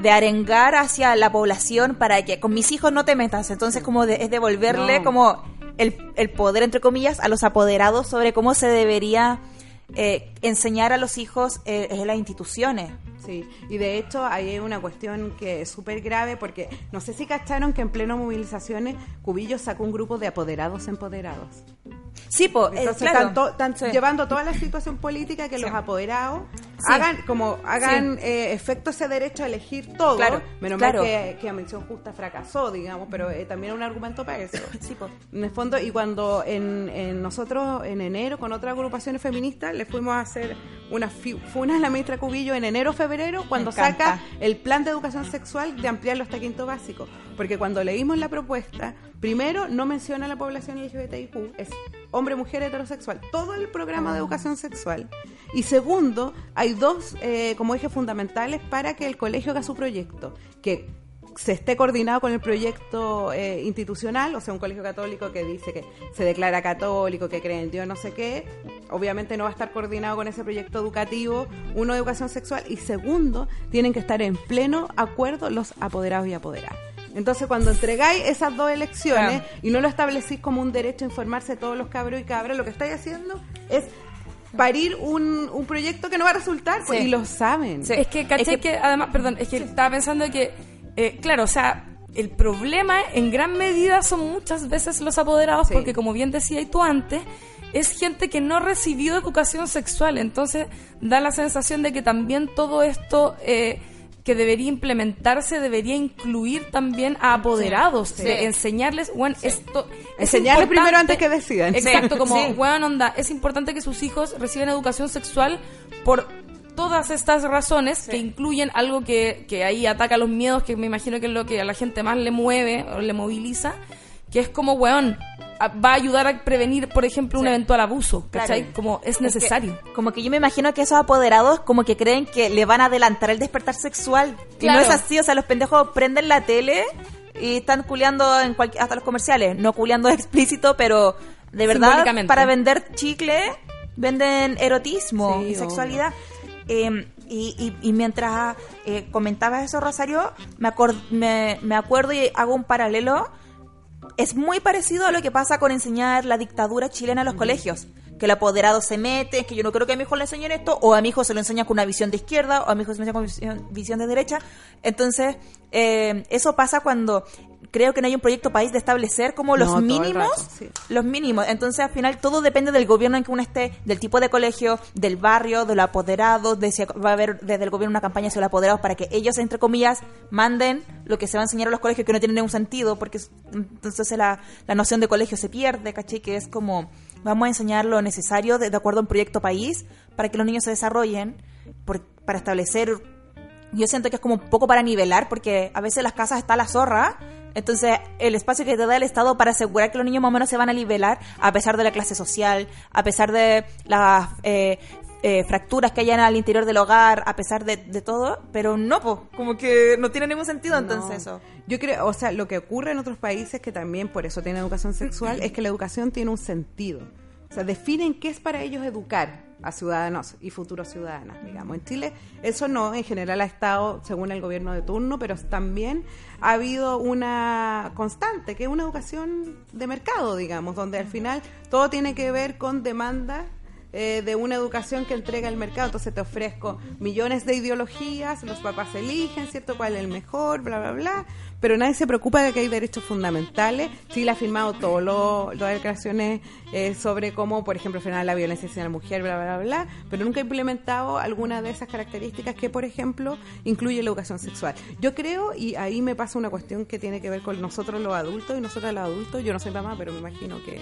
de arengar hacia la población para que con mis hijos no te metas. Entonces, como de- es devolverle No. como el, el poder, entre comillas, a los apoderados sobre cómo se debería eh, enseñar a los hijos eh, en las instituciones. Sí, y de hecho ahí hay una cuestión que es súper grave porque no sé si cacharon que en pleno movilizaciones Cubillo sacó un grupo de apoderados empoderados. Sí, pues, Entonces claro. están, to- están Sí. llevando toda la situación política que Sí. los apoderados Sí. hagan como hagan eh, efecto ese derecho a elegir todo. Claro, Menos claro. mal que, que la mención justa fracasó, digamos, pero eh, también es un argumento para eso. Sí, pues. En el fondo, y cuando en, en nosotros en enero con otras agrupaciones feministas le fuimos a hacer una funa a la ministra Cubillo en enero febrero cuando saca el plan de educación sexual de ampliarlo hasta quinto básico. Porque cuando leímos la propuesta, primero no menciona a la población LGBTIQ, es hombre, mujer, heterosexual, todo el programa de educación sexual. Y segundo, hay dos eh, como ejes fundamentales para que el colegio haga su proyecto, que se esté coordinado con el proyecto eh, institucional, o sea, un colegio católico que dice que se declara católico, que cree en Dios, no sé qué, obviamente no va a estar coordinado con ese proyecto educativo, uno de educación sexual, y segundo, tienen que estar en pleno acuerdo los apoderados y apoderadas. Entonces, cuando entregáis esas dos elecciones Claro. y no lo establecís como un derecho a informarse todos los cabros y cabras, lo que estáis haciendo es parir un, un proyecto que no va a resultar, pues, Sí. y lo saben. Sí. Es que, ¿cachai? Es que, que- además, perdón, es que estaba pensando que, eh, claro, o sea, el problema en gran medida son muchas veces los apoderados, Sí. porque como bien decía tú antes, es gente que no recibió educación sexual, entonces da la sensación de que también todo esto eh, que debería implementarse debería incluir también a apoderados, Sí. de enseñarles, bueno, esto... es Enseñarles primero antes que decidan. Exacto, como, weón, onda, es importante que sus hijos reciban educación sexual por todas estas razones que incluyen algo que, que ahí ataca los miedos, que me imagino que es lo que a la gente más le mueve o le moviliza, que es como, weón, va a ayudar a prevenir, por ejemplo, un Sí. eventual abuso, ¿cachai? Claro. Como es que- necesario. como que yo me imagino que esos apoderados como que creen que le van a adelantar el despertar sexual. Y Claro. no es así, o sea, los pendejos prenden la tele y están culeando en cualquier, hasta los comerciales. No culeando explícito, pero de verdad para vender chicle venden erotismo Sí, y sexualidad. Eh, y, y- y mientras eh, comentabas eso, Rosario, me, me, me acuerdo y hago un paralelo es muy parecido a lo que pasa con enseñar la dictadura chilena en los colegios. Que el apoderado se mete, que yo no creo que a mi hijo le enseñen esto, o a mi hijo se lo enseña con una visión de izquierda, o a mi hijo se lo enseña con visión de derecha. Entonces, eh, eso pasa cuando creo que no hay un proyecto país de establecer como los No, mínimos, rato, sí. los mínimos. Entonces, al final, todo depende del gobierno en que uno esté, del tipo de colegio, del barrio, de los apoderados, de si va a haber desde el gobierno una campaña sobre los apoderados para que ellos, entre comillas, manden lo que se va a enseñar a los colegios que no tiene ningún sentido, porque es- entonces la, la noción de colegio se pierde, ¿caché? Que es como, vamos a enseñar lo necesario de, de acuerdo a un proyecto país para que los niños se desarrollen, por- para establecer yo siento que es como un poco para nivelar, porque a veces las casas está la zorra. Entonces, el espacio que te da el Estado para asegurar que los niños más o menos se van a nivelar, a pesar de la clase social, a pesar de las eh, eh, fracturas que hayan al interior del hogar, a pesar de, de todo, pero no, pues, como que no tiene ningún sentido entonces eso. Yo creo, o sea, lo que ocurre en otros países que también por eso tienen educación sexual es que la educación tiene un sentido. O sea, definen qué es para ellos educar a ciudadanos y futuros ciudadanas, digamos. En Chile eso no, en general ha estado según el gobierno de turno, pero también ha habido una constante, que es una educación de mercado, digamos, donde al final todo tiene que ver con demanda eh, de una educación que entrega el mercado. Entonces te ofrezco millones de ideologías, los papás eligen, ¿cierto? ¿Cuál es el mejor? Bla, bla, bla. Pero nadie se preocupa de que hay derechos fundamentales. Chile ha firmado todas las declaraciones eh, sobre cómo, por ejemplo, frenar la violencia hacia la mujer, bla, bla, bla, pero nunca ha implementado alguna de esas características que, por ejemplo, incluye la educación sexual. Yo creo, y ahí me pasa una cuestión que tiene que ver con nosotros los adultos y nosotros los adultos, yo no soy mamá, pero me imagino que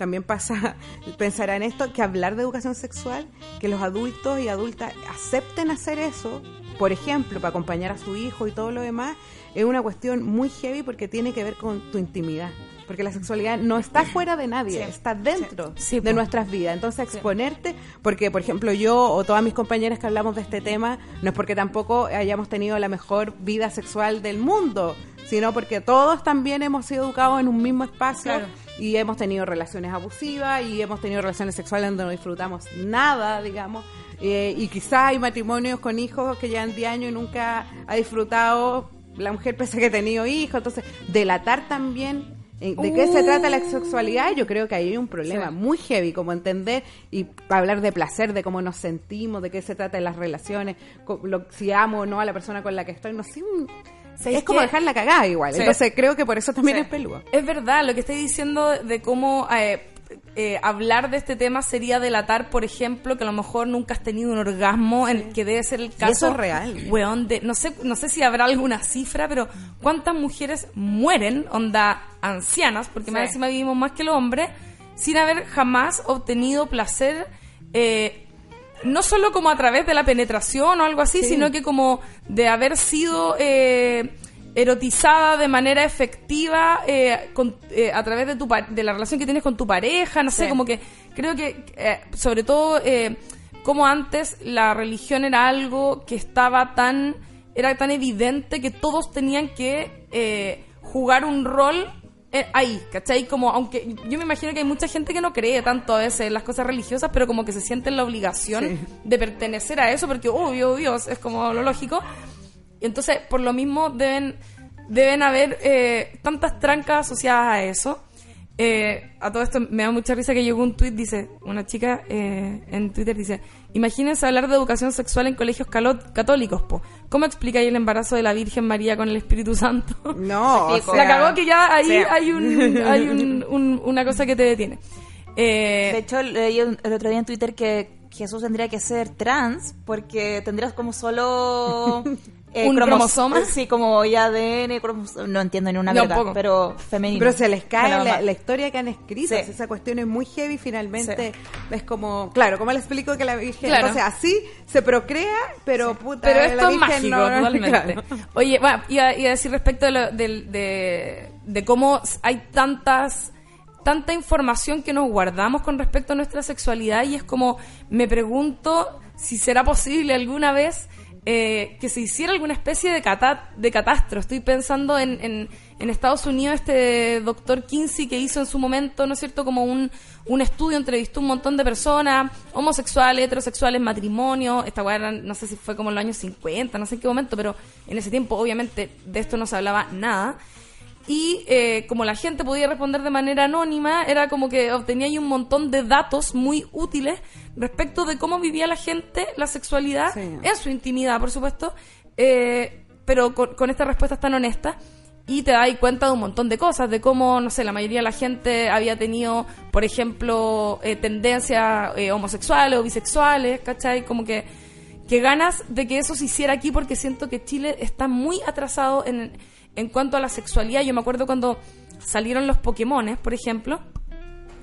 también pasa, pensará en esto, que hablar de educación sexual, que los adultos y adultas acepten hacer eso, por ejemplo, para acompañar a su hijo y todo lo demás, es una cuestión muy heavy porque tiene que ver con tu intimidad. Porque la sexualidad no está fuera de nadie, está dentro de nuestras vidas. Entonces, exponerte, porque, por ejemplo, yo o todas mis compañeras que hablamos de este tema, no es porque tampoco hayamos tenido la mejor vida sexual del mundo, sino porque todos también hemos sido educados en un mismo espacio y hemos tenido relaciones abusivas y hemos tenido relaciones sexuales donde no disfrutamos nada, digamos. Eh, y quizás hay matrimonios con hijos que llevan 10 años y nunca ha disfrutado la mujer pese a que ha tenido hijos. Entonces, delatar también eh, ¿De qué se trata la sexualidad? Yo creo que ahí hay un problema muy heavy, como entender y hablar de placer, de cómo nos sentimos, de qué se trata en las relaciones, si amo o no a la persona con la que estoy. No sé, es como dejar la cagada igual. Entonces creo que por eso también es peludo. Es verdad, lo que estoy diciendo de cómo eh, eh, hablar de este tema sería delatar, por ejemplo, que a lo mejor nunca has tenido un orgasmo, en que debe ser el caso. eso es real. Weón, de, no sé, no sé si habrá alguna cifra, pero ¿cuántas mujeres mueren, onda ancianas, porque más encima vivimos más que el hombre, sin haber jamás obtenido placer? Eh, no solo como a través de la penetración o algo así, sino que como de haber sido eh, erotizada de manera efectiva eh, eh, a través de, tu, de la relación que tienes con tu pareja, no sé, como que creo que sobre todo como antes la religión era algo que estaba tan, era tan evidente que todos tenían que jugar un rol eh, ahí, ¿cachai? Como, aunque yo me imagino que hay mucha gente que no cree tanto a veces en las cosas religiosas, pero como que se sienten la obligación de pertenecer a eso, porque obvio, Dios, es como lo lógico. Y entonces, por lo mismo, deben, deben haber eh, tantas trancas asociadas a eso. Eh, a todo esto me da mucha risa que llegó un tweet, dice, una chica eh, en Twitter dice, imagínense hablar de educación sexual en colegios católicos, po. ¿Cómo explicáis el embarazo de la Virgen María con el Espíritu Santo? No, la cagó que ya ahí hay, un, hay un, una cosa que te detiene. Eh, de hecho, leí el otro día en Twitter que Jesús tendría que ser trans porque tendrías como solo Eh, ¿Un cromosoma? Sí, como ya ADN, no entiendo ni una verdad, pero femenino. Pero se les cae la, historia que han escrito, esa cuestión es muy heavy finalmente. Es como, claro, como le explico que la Virgen, o sea, así se procrea, pero puta, pero esto es mágico, totalmente. Oye, bueno, iba, a decir respecto de, de, de cómo hay tantas tanta información que nos guardamos con respecto a nuestra sexualidad y es como me pregunto si será posible alguna vez eh, que se hiciera alguna especie de, de catastro. Estoy pensando en, en, Estados Unidos, este doctor Kinsey que hizo en su momento, ¿no es cierto?, como un, un estudio, entrevistó un montón de personas, homosexuales, heterosexuales, matrimonio. Esta weá, no sé si fue como en los años 50, no sé en qué momento, pero en ese tiempo, obviamente, de esto no se hablaba nada y eh, como la gente podía responder de manera anónima, era como que obtenía ahí un montón de datos muy útiles respecto de cómo vivía la gente la sexualidad en su intimidad, por supuesto, eh, pero con, estas respuestas tan honestas. Y te das cuenta de un montón de cosas, de cómo, no sé, la mayoría de la gente había tenido, por ejemplo, eh, tendencias homosexuales o bisexuales, ¿cachai? Como que, que ganas de que eso se hiciera aquí porque siento que Chile está muy atrasado en en cuanto a la sexualidad, yo me acuerdo cuando salieron los Pokémones, por ejemplo,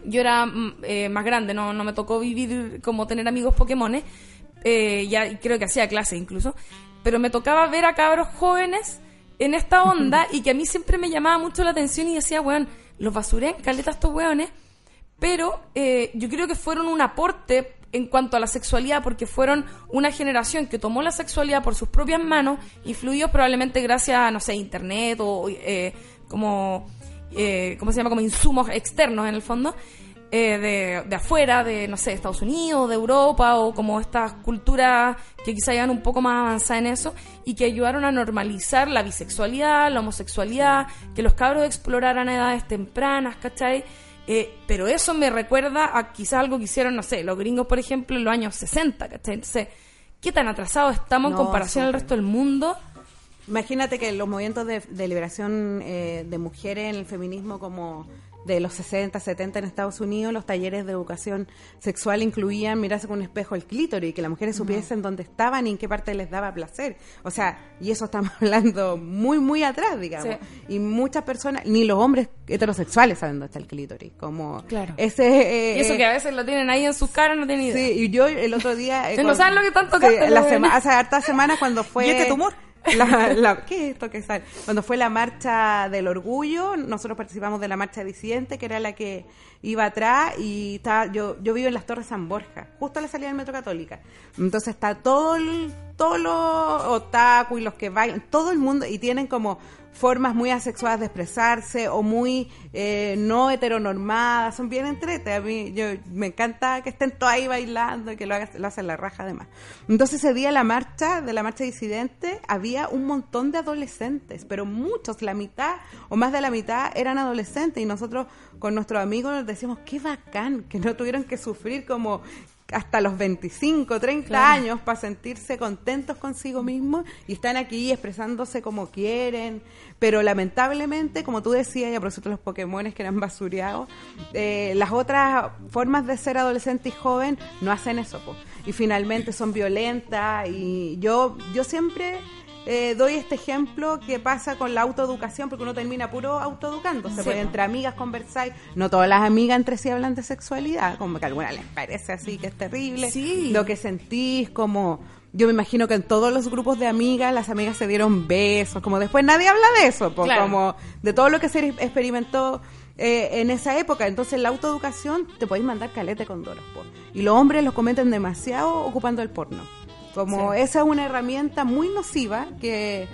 yo era mm, eh, más grande, no, no me tocó vivir como tener amigos Pokémones, eh, ya creo que hacía clase incluso, pero me tocaba ver a cabros jóvenes en esta onda y que a mí siempre me llamaba mucho la atención y decía, weón, los basuré en caleta estos weones, pero eh, yo creo que fueron un aporte en cuanto a la sexualidad, porque fueron una generación que tomó la sexualidad por sus propias manos, influidos probablemente gracias a, no sé, internet o eh, como, eh, ¿cómo se llama? Como insumos externos en el fondo, eh, de, de, afuera, de, no sé, Estados Unidos, de Europa, o como estas culturas que quizá iban un poco más avanzadas en eso, y que ayudaron a normalizar la bisexualidad, la homosexualidad, que los cabros exploraran a edades tempranas, ¿cachai? Eh, pero eso me recuerda a quizás algo que hicieron, no sé, los gringos, por ejemplo, en los años 60, ¿cachai? Entonces, ¿qué tan atrasados estamos en comparación al resto del mundo? Imagínate que los movimientos de, de liberación eh, de mujeres en el feminismo como de los 60, 70 en Estados Unidos, los talleres de educación sexual incluían mirarse con un espejo el clítoris y que las mujeres supiesen dónde estaban y en qué parte les daba placer. O sea, y eso estamos hablando muy, muy atrás, digamos. Sí. Y muchas personas, ni los hombres heterosexuales saben dónde está el clítoris. Como Claro. ese... eh, Y eso eh, que a veces lo tienen ahí en sus caras, no tienen idea. Sí, y yo el otro día... eh, No saben lo que tanto Sí, la sema- hace hartas semanas cuando fue... ¿Y este tumor? La, la- ¿Qué es esto que sale? Cuando fue la marcha del orgullo, nosotros participamos de la marcha disidente, que era la que iba atrás, y está, yo, yo vivo en las Torres San Borja, justo a la salida del Metro Católica. Entonces está todo el, todos los otaku y los que bailan, todo el mundo, y tienen como formas muy asexuadas de expresarse o muy eh, no heteronormadas, son bien entrete. A mí yo, me encanta que estén todos ahí bailando y que lo, hagan, lo hacen la raja además. Entonces ese día la marcha, de la marcha disidente, había un montón de adolescentes, pero muchos, la mitad o más de la mitad eran adolescentes y nosotros con nuestros amigos nos decíamos, qué bacán, que no tuvieron que sufrir como hasta los 25, 30 Claro. años para sentirse contentos consigo mismos y están aquí expresándose como quieren, pero lamentablemente, como tú decías, y a propósito de los Pokémones que eran basureados, eh, las otras formas de ser adolescente y joven no hacen eso, po. y finalmente son violentas y yo, yo siempre... eh, doy este ejemplo que pasa con la autoeducación, porque uno termina puro autoeducándose, Sí, po. entre amigas conversáis, no todas las amigas entre sí hablan de sexualidad, como que a algunas les parece así que es terrible, Sí. lo que sentís, como yo me imagino que en todos los grupos de amigas las amigas se dieron besos, como después nadie habla de eso, pues, Claro. como de todo lo que se experimentó eh, en esa época. Entonces la autoeducación te podéis mandar calete con doros, po. y los hombres los cometen demasiado ocupando el porno. Como Sí. esa es una herramienta muy nociva que,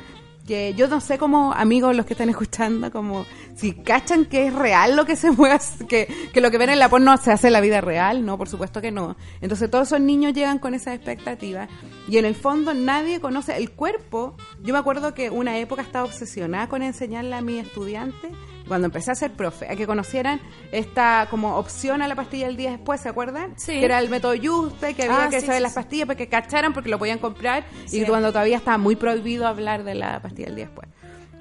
que yo no sé cómo amigos los que están escuchando, como si cachan que es real lo que se mueve, que, que lo que ven en la porno se hace en la vida real, no, por supuesto que no. Entonces todos esos niños llegan con esa expectativa y en el fondo nadie conoce el cuerpo. Yo me acuerdo que una época estaba obsesionada con enseñarle a mis estudiantes cuando empecé a ser profe, a que conocieran esta como opción a la pastilla el día después, ¿se acuerdan? Sí. Que era el método Juste, que había Ah, que sí, saber sí, las pastillas para que cacharan porque lo podían comprar y cuando todavía estaba muy prohibido hablar de la pastilla el día después.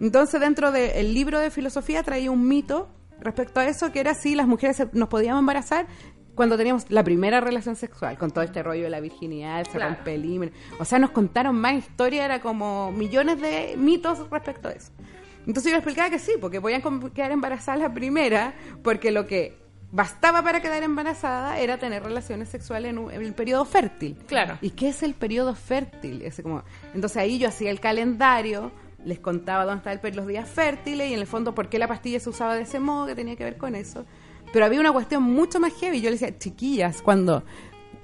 Entonces dentro del libro de filosofía traía un mito respecto a eso que era si las mujeres nos podíamos embarazar cuando teníamos la primera relación sexual, con todo este rollo de la virginidad, el Claro. O sea, nos contaron más historia, era como millones de mitos respecto a eso. Entonces yo le explicaba que sí, porque podían quedar embarazadas la primera, porque lo que bastaba para quedar embarazada era tener relaciones sexuales en, un- en el periodo fértil. Claro. ¿Y qué es el periodo fértil? Ese como, entonces ahí yo hacía el calendario, les contaba dónde estaban los días fértiles y en el fondo por qué la pastilla se usaba de ese modo, que tenía que ver con eso. Pero había una cuestión mucho más heavy. Yo le decía, chiquillas, cuando, cua-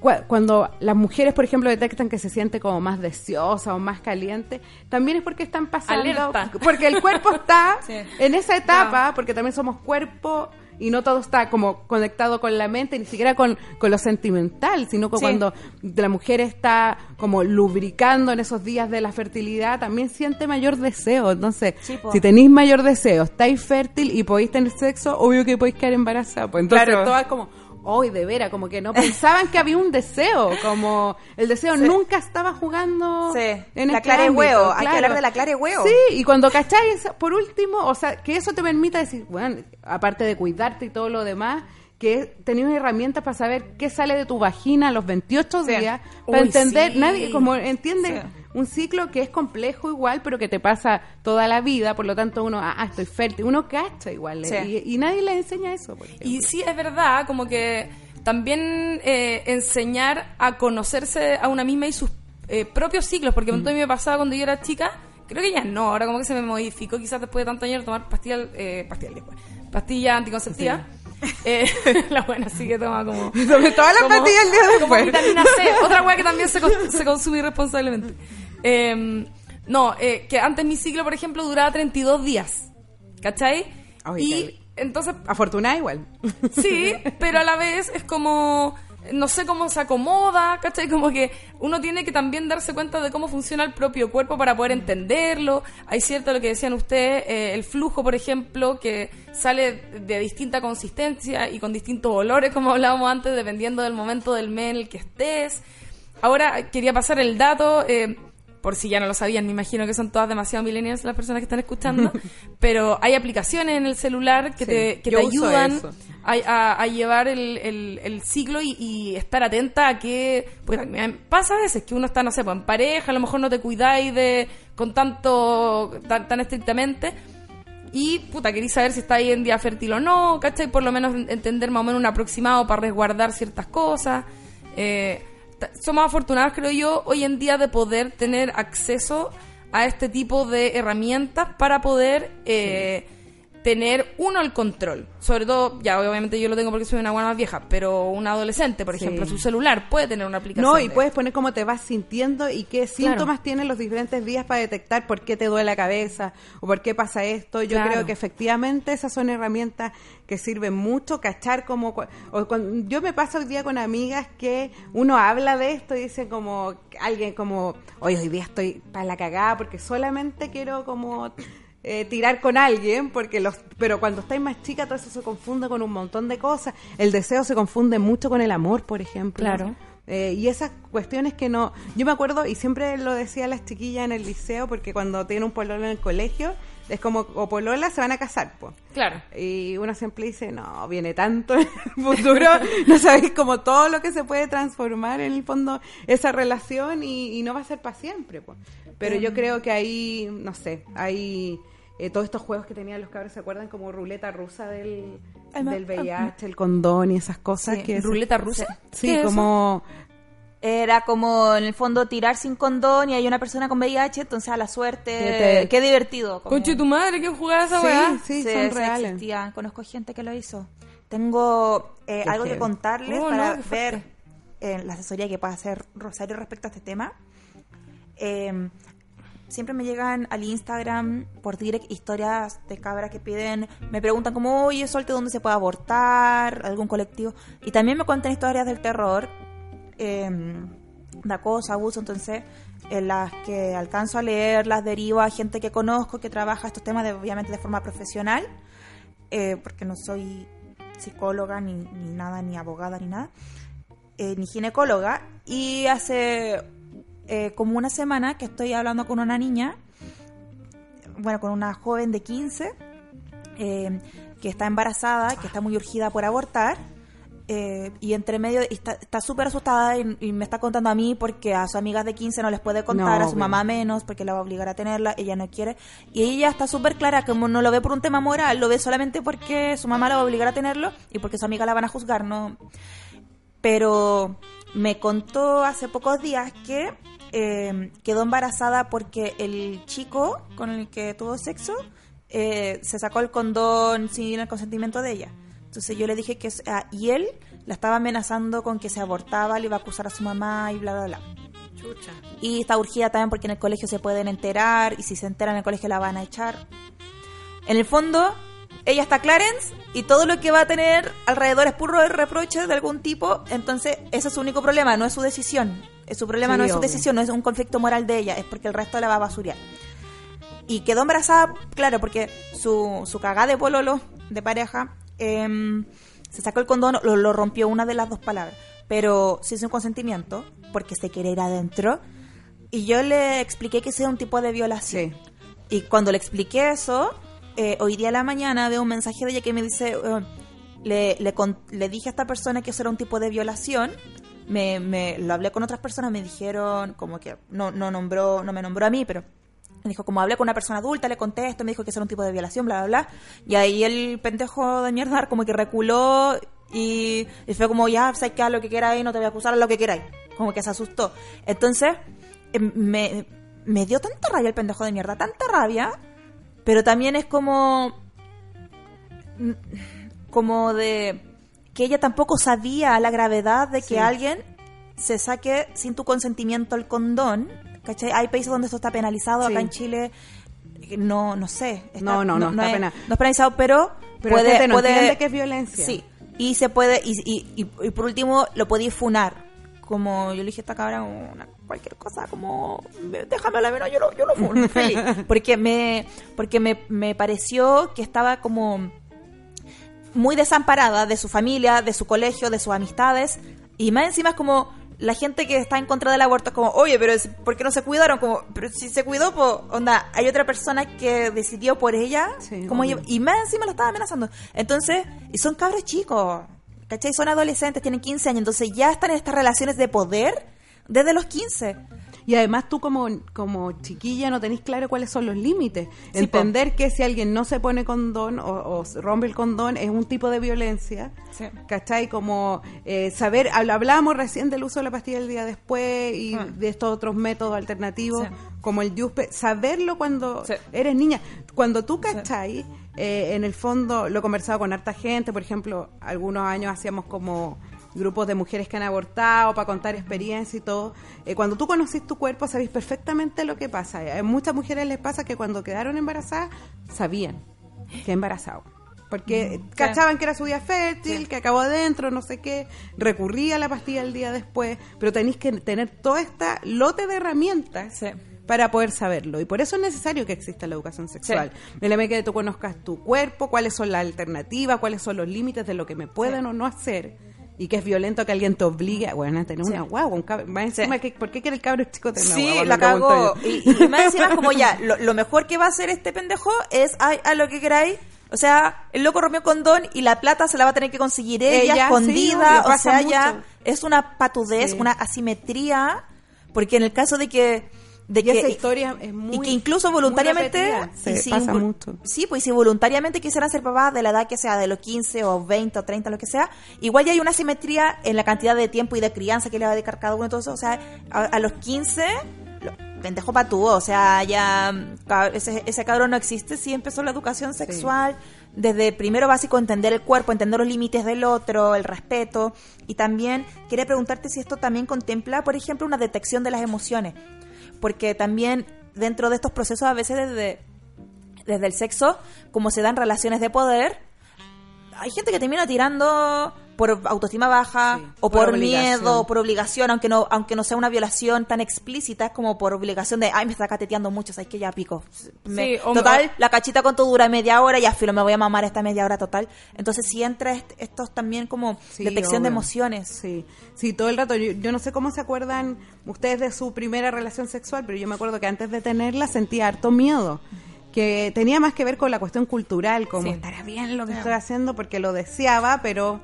cuando las mujeres, por ejemplo, detectan que se siente como más deseosa o más caliente, también es porque están pasando... Alerta. Porque el cuerpo está Sí. en esa etapa, porque también somos cuerpo y no todo está como conectado con la mente, ni siquiera con, con lo sentimental, sino que Sí. cuando la mujer está como lubricando en esos días de la fertilidad, también siente mayor deseo. Entonces, Sí, si tenéis mayor deseo, estáis fértil y podéis tener sexo, obvio que podéis quedar embarazada. Pues entonces Claro. todas como, hoy de veras, como que no pensaban que había un deseo, como el deseo nunca estaba jugando Sí. en La este clara de ámbito, huevo. Hay que claro. hablar de la clara huevo. Sí, y cuando cacháis, por último, o sea, que eso te permita decir, bueno, aparte de cuidarte y todo lo demás, que tenías herramientas para saber qué sale de tu vagina a los 28 Sí. días, para Uy, entender, nadie como entiende. Un ciclo que es complejo igual, pero que te pasa toda la vida, por lo tanto uno, ah, estoy fértil, uno cacha igual, Sí. y, y nadie le enseña eso. Y sí, es verdad, como que también eh, enseñar a conocerse a una misma y sus eh, propios ciclos, porque a mí me pasaba cuando yo era chica, creo que ya no, ahora como que se me modificó quizás después de tantos años de tomar pastillas, eh, pastillas después, pastillas anticonceptivas. Eh, la buena sí que toma como... Sobre todas las pastillas el día después. vitamina C, otra weá que también se, se consume irresponsablemente. Eh, no, eh, que antes mi ciclo, por ejemplo, duraba 32 días. ¿Cachai? Y entonces Afortunada igual. Sí, pero a la vez es como no sé cómo se acomoda, ¿cachai? Como que uno tiene que también darse cuenta de cómo funciona el propio cuerpo para poder entenderlo. Hay cierto lo que decían ustedes, eh, el flujo, por ejemplo, que sale de distinta consistencia y con distintos olores, como hablábamos antes, dependiendo del momento del mes en el que estés. Ahora quería pasar el dato. Eh, por si ya no lo sabían, me imagino que son todas demasiado millennials las personas que están escuchando, pero hay aplicaciones en el celular que te, que te ayudan a, a, llevar el, el, ciclo y, estar atenta a que, pues pasa a veces que uno está, no sé, pues en pareja, a lo mejor no te cuidáis de con tanto, tan, estrictamente, y puta, queréis saber si está ahí en día fértil o no, ¿cachai? Por lo menos entender más o menos un aproximado para resguardar ciertas cosas. Eh, somos afortunados, creo yo, hoy en día de poder tener acceso a este tipo de herramientas para poder eh, tener uno el control. Sobre todo, ya obviamente yo lo tengo porque soy una buena más vieja, pero un adolescente, por ejemplo, su celular puede tener una aplicación. No, y puedes poner cómo te vas sintiendo y qué síntomas tienen los diferentes días para detectar por qué te duele la cabeza o por qué pasa esto. Yo creo que efectivamente esas son herramientas que sirven mucho, cachar como... yo me paso hoy día con amigas que uno habla de esto y dicen como alguien como, hoy hoy día estoy para la cagada porque solamente quiero como eh, tirar con alguien, porque los, pero cuando estáis más chica todo eso se confunde con un montón de cosas. El deseo se confunde mucho con el amor, por ejemplo. Claro. Eh, y esas cuestiones que no... Yo me acuerdo, y siempre lo decía a las chiquillas en el liceo, porque cuando tienen un pololo en el colegio, es como, o polola se van a casar, pues. Claro. Y uno siempre dice, no, viene tanto en el futuro, no sabéis como todo lo que se puede transformar en el fondo esa relación y, no va a ser para siempre, pues. Pero yo creo que ahí, no sé, hay eh, todos estos juegos que tenían los cabros, ¿se acuerdan? Como ruleta rusa del, del VIH, el condón y esas cosas. que ¿Ruleta rusa? Sí, como... Era como en el fondo tirar sin condón y hay una persona con VIH, entonces a la suerte. Qué divertido. Como... Conche tu madre, ¿qué jugaba esa weá? Sí, sí, son reales. Conozco gente que lo hizo. Tengo eh, algo que contarles oh, para ver eh, la asesoría que puede hacer Rosario respecto a este tema. Eh, siempre me llegan al Instagram por direct historias de cabras que piden, me preguntan como, oye, solte dónde se puede abortar, algún colectivo. Y también me cuentan historias del terror, eh, de acoso, abuso, entonces en las que alcanzo a leer las derivo a gente que conozco que trabaja estos temas de, obviamente de forma profesional, eh, porque no soy psicóloga ni, ni, nada, ni abogada ni nada, eh, ni ginecóloga. Y hace eh, como una semana que estoy hablando con una niña, bueno, con una joven de 15, eh, que está embarazada, que está muy urgida por abortar. Eh, y entre medio está súper asustada y, me está contando a mí porque a sus amigas de 15 no les puede contar, a su mamá menos porque la va a obligar a tenerla, ella no quiere. Y ella está súper clara, como no lo ve por un tema moral, lo ve solamente porque su mamá la va a obligar a tenerlo y porque su amiga la van a juzgar, ¿no? Pero me contó hace pocos días que eh, quedó embarazada porque el chico con el que tuvo sexo eh, se sacó el condón sin el consentimiento de ella. Entonces yo le dije que... Ah, y él la estaba amenazando con que se abortaba, le iba a acusar a su mamá y bla, bla, bla. Y está urgida también porque en el colegio se pueden enterar y si se enteran en el colegio la van a echar. En el fondo, ella está Clarence y todo lo que va a tener alrededor es puro reproche de algún tipo, entonces ese es su único problema, no es su decisión. Su problema no es su decisión, no es un conflicto moral de ella, es porque el resto la va a basurear. Y quedó embarazada, claro, porque su, su cagada de pololo, de pareja, em, se sacó el condón, lo, rompió una de las dos palabras, pero sin su consentimiento, porque se quiere ir adentro. Y yo le expliqué que sea un tipo de violación. Y cuando le expliqué eso, eh, hoy día a la mañana veo un mensaje de ella que me dice, eh, le, le, le, dije a esta persona que eso era un tipo de violación, me, me lo hablé con otras personas, me dijeron como que no, no nombró, no me nombró a mí, pero me dijo, como hablé con una persona adulta, le conté esto, me dijo que eso era un tipo de violación, bla, bla, bla. Y ahí el pendejo de mierda como que reculó y, fue como, ya, sabes que haz lo que queráis, no te voy a acusar, a lo que queráis. Como que se asustó. Entonces, em, me, me dio tanta rabia el pendejo de mierda, tanta rabia, pero también es como. como de. que ella tampoco sabía la gravedad de que alguien se saque sin tu consentimiento el condón. ¿Cachai? Hay países donde esto está penalizado, acá en Chile no no sé. no, no, no, no, está es, no es penalizado, pero, pero puede, puede que es violencia. Sí, y se puede, y, y, y- y por último lo podéis funar. Como yo le dije a esta cabra, una, cualquier cosa, como déjame la menos, yo lo, yo lo funo, feliz. Porque me, porque me, me pareció que estaba como muy desamparada de su familia, de su colegio, de sus amistades. Y más encima es como la gente que está en contra del aborto es como, oye, pero ¿por qué no se cuidaron? Como, pero si se cuidó, pues, onda, hay otra persona que decidió por ella, Sí, como ella- y más encima lo estaba amenazando. Entonces, y son cabros chicos, ¿cachai? Son adolescentes, tienen 15 años, entonces ya están en estas relaciones de poder desde los 15. Y además tú como, como chiquilla no tenés claro cuáles son los límites. Sí, Entender que si alguien no se pone condón o, rompe el condón es un tipo de violencia. Sí. ¿Cachai? Como eh, saber, habl- hablábamos recién del uso de la pastilla el día después y Ah. de estos otros métodos alternativos Sí. como el DUSPE. Saberlo cuando eres niña. Cuando tú, ¿cachai? Eh, en el fondo lo he conversado con harta gente, por ejemplo, algunos años hacíamos como grupos de mujeres que han abortado para contar experiencia y todo. Eh, cuando tú conocís tu cuerpo, sabéis perfectamente lo que pasa. A muchas mujeres les pasa que cuando quedaron embarazadas, sabían que embarazado. Porque cachaban que era su día fértil, que acabó adentro, no sé qué, recurría a la pastilla el día después, pero tenéis que tener toda esta lote de herramientas Sí. para poder saberlo. Y por eso es necesario que exista la educación sexual. El M que tú conozcas tu cuerpo, cuáles son las alternativas, cuáles son los límites de lo que me pueden o no hacer. Y que es violento que alguien te obligue bueno, a tener Sí. una guagua. Un cab- más Sí. ¿Por qué quiere el cabro chico tener una Sí? Me la cagó. Y, y más encima como ya, lo, lo mejor que va a hacer este pendejo es a, a lo que queráis. O sea, el loco rompió condón y la plata se la va a tener que conseguir ella, escondida. o sea, ya es una patudez, una asimetría. Porque en el caso de que. De Y que esa historia es muy y que incluso voluntariamente Se si pasa mucho. sí pues si voluntariamente quisieran ser papás de la edad que sea de los 15 o 20 o 30 lo que sea igual ya hay una simetría en la cantidad de tiempo y de crianza que le va a dedicar cada uno y todo eso. O sea a, a los 15 lo- pendejo patúo o sea ya ese, ese cabrón no existe si empezó la educación sexual desde primero básico entender el cuerpo entender los límites del otro el respeto y también quería preguntarte si esto también contempla por ejemplo una detección de las emociones porque también dentro de estos procesos a veces desde, desde el sexo, como se dan relaciones de poder, hay gente que termina tirando por autoestima baja Sí, o por miedo o por obligación, aunque no aunque no sea una violación tan explícita, es como por obligación de, ay, me está cateteando mucho, sabes que ya pico. Me- Sí, total, la cachita con todo dura media hora, ya filo, me voy a mamar esta media hora total. Entonces sí entra est- estos también como Sí, detección de emociones. Sí, sí, todo el rato. Yo, yo no sé cómo se acuerdan ustedes de su primera relación sexual, pero yo me acuerdo que antes de tenerla sentía harto miedo. Que tenía más que ver con la cuestión cultural, como Sí. estará bien lo que estoy haciendo porque lo deseaba, pero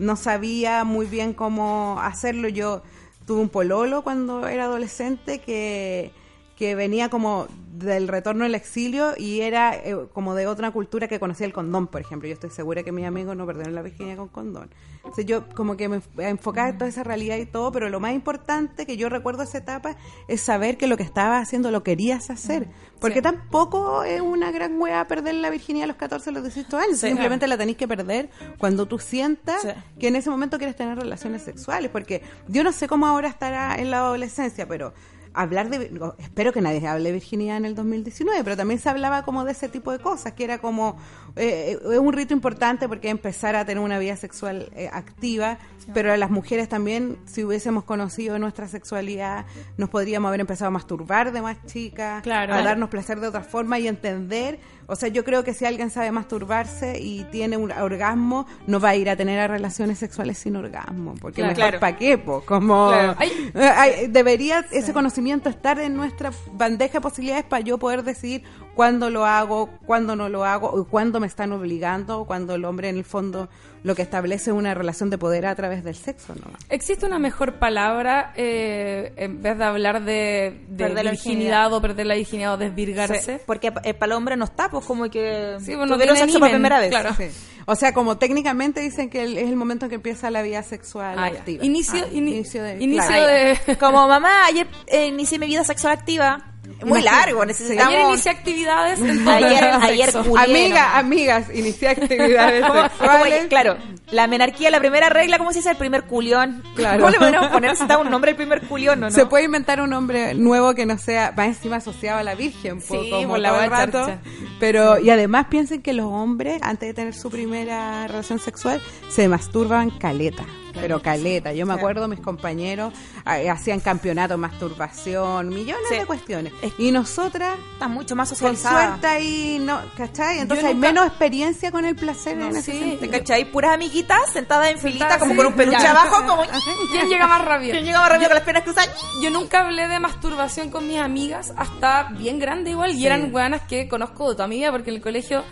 no sabía muy bien cómo hacerlo. Yo tuve un pololo cuando era adolescente que, que venía como del retorno del exilio y era eh, como de otra cultura que conocía el condón, por ejemplo. Yo estoy segura que mis amigos no perdieron la virginidad con condón. Entonces yo como que me enfocaba en toda esa realidad y todo, pero lo más importante que yo recuerdo esa etapa es saber que lo que estabas haciendo lo querías hacer. Porque Sí. tampoco es una gran hueá perder la virginidad a los 14 o los 18 años. Sí. Simplemente la tenéis que perder cuando tú sientas Sí. que en ese momento quieres tener relaciones sexuales. Porque yo no sé cómo ahora estará en la adolescencia, pero hablar de espero que nadie hable de virginidad en el 2019 pero también se hablaba como de ese tipo de cosas que era como eh, es un rito importante porque empezar a tener una vida sexual eh, activa pero a las mujeres también si hubiésemos conocido nuestra sexualidad nos podríamos haber empezado a masturbar de más chicas Claro. a darnos placer de otra forma y entender o sea yo creo que si alguien sabe masturbarse y tiene un orgasmo no va a ir a tener a relaciones sexuales sin orgasmo porque Claro. mejor Claro. pa' qué po? como Claro. eh, ay, debería ese conocimiento estar en nuestra bandeja de posibilidades para yo poder decidir cuándo lo hago, cuándo no lo hago, o cuándo me están obligando, o cuando el hombre en el fondo lo que establece es una relación de poder a través del sexo, ¿no? ¿Existe una mejor palabra eh, en vez de hablar de, de Perder la virginidad o perder la virginidad o desvirgarse? Sí, porque eh, para el hombre no está, pues como que Sí, bueno, tuvieron sexo por primera vez. claro. Sí. O sea, como técnicamente dicen que el- es el momento en que empieza la vida sexual Ah, activa. Inicio, Ah, ini- inicio de, inicio claro. de- Como mamá, ayer eh, inicié mi vida sexual activa. Muy largo, necesitamos... Ayer inicié actividades en Ayer- ayer. Amiga, amigas, inicié actividades sexuales. claro, La menarquía, la primera regla, ¿cómo se dice? El primer culión. Claro. ¿Cómo le podemos poner si está un nombre el primer culión o no? Se puede inventar un nombre nuevo que no sea, va encima asociado a la Virgen, Sí, como por la rato. Pero, y además piensen que los hombres, antes de tener su primera relación sexual, se masturban caleta. Pero caleta. Yo me acuerdo, mis compañeros ah, hacían campeonato masturbación, millones Sí. de cuestiones. Es- Y nosotras, Está mucho más con socializada. suerte ahí, no, ¿cachai? Entonces hay menos experiencia con el placer en ese sí. sentido. ¿Te cachai? Puras amiguitas sentadas en filita, como sí. con un peluche Ya. abajo, como... ¿Quién llega más rápido? ¿Quién llega más rápido con las piernas cruzadas? Yo nunca hablé de masturbación con mis amigas hasta bien grande igual y eran weanas que conozco de toda mi vida porque en el colegio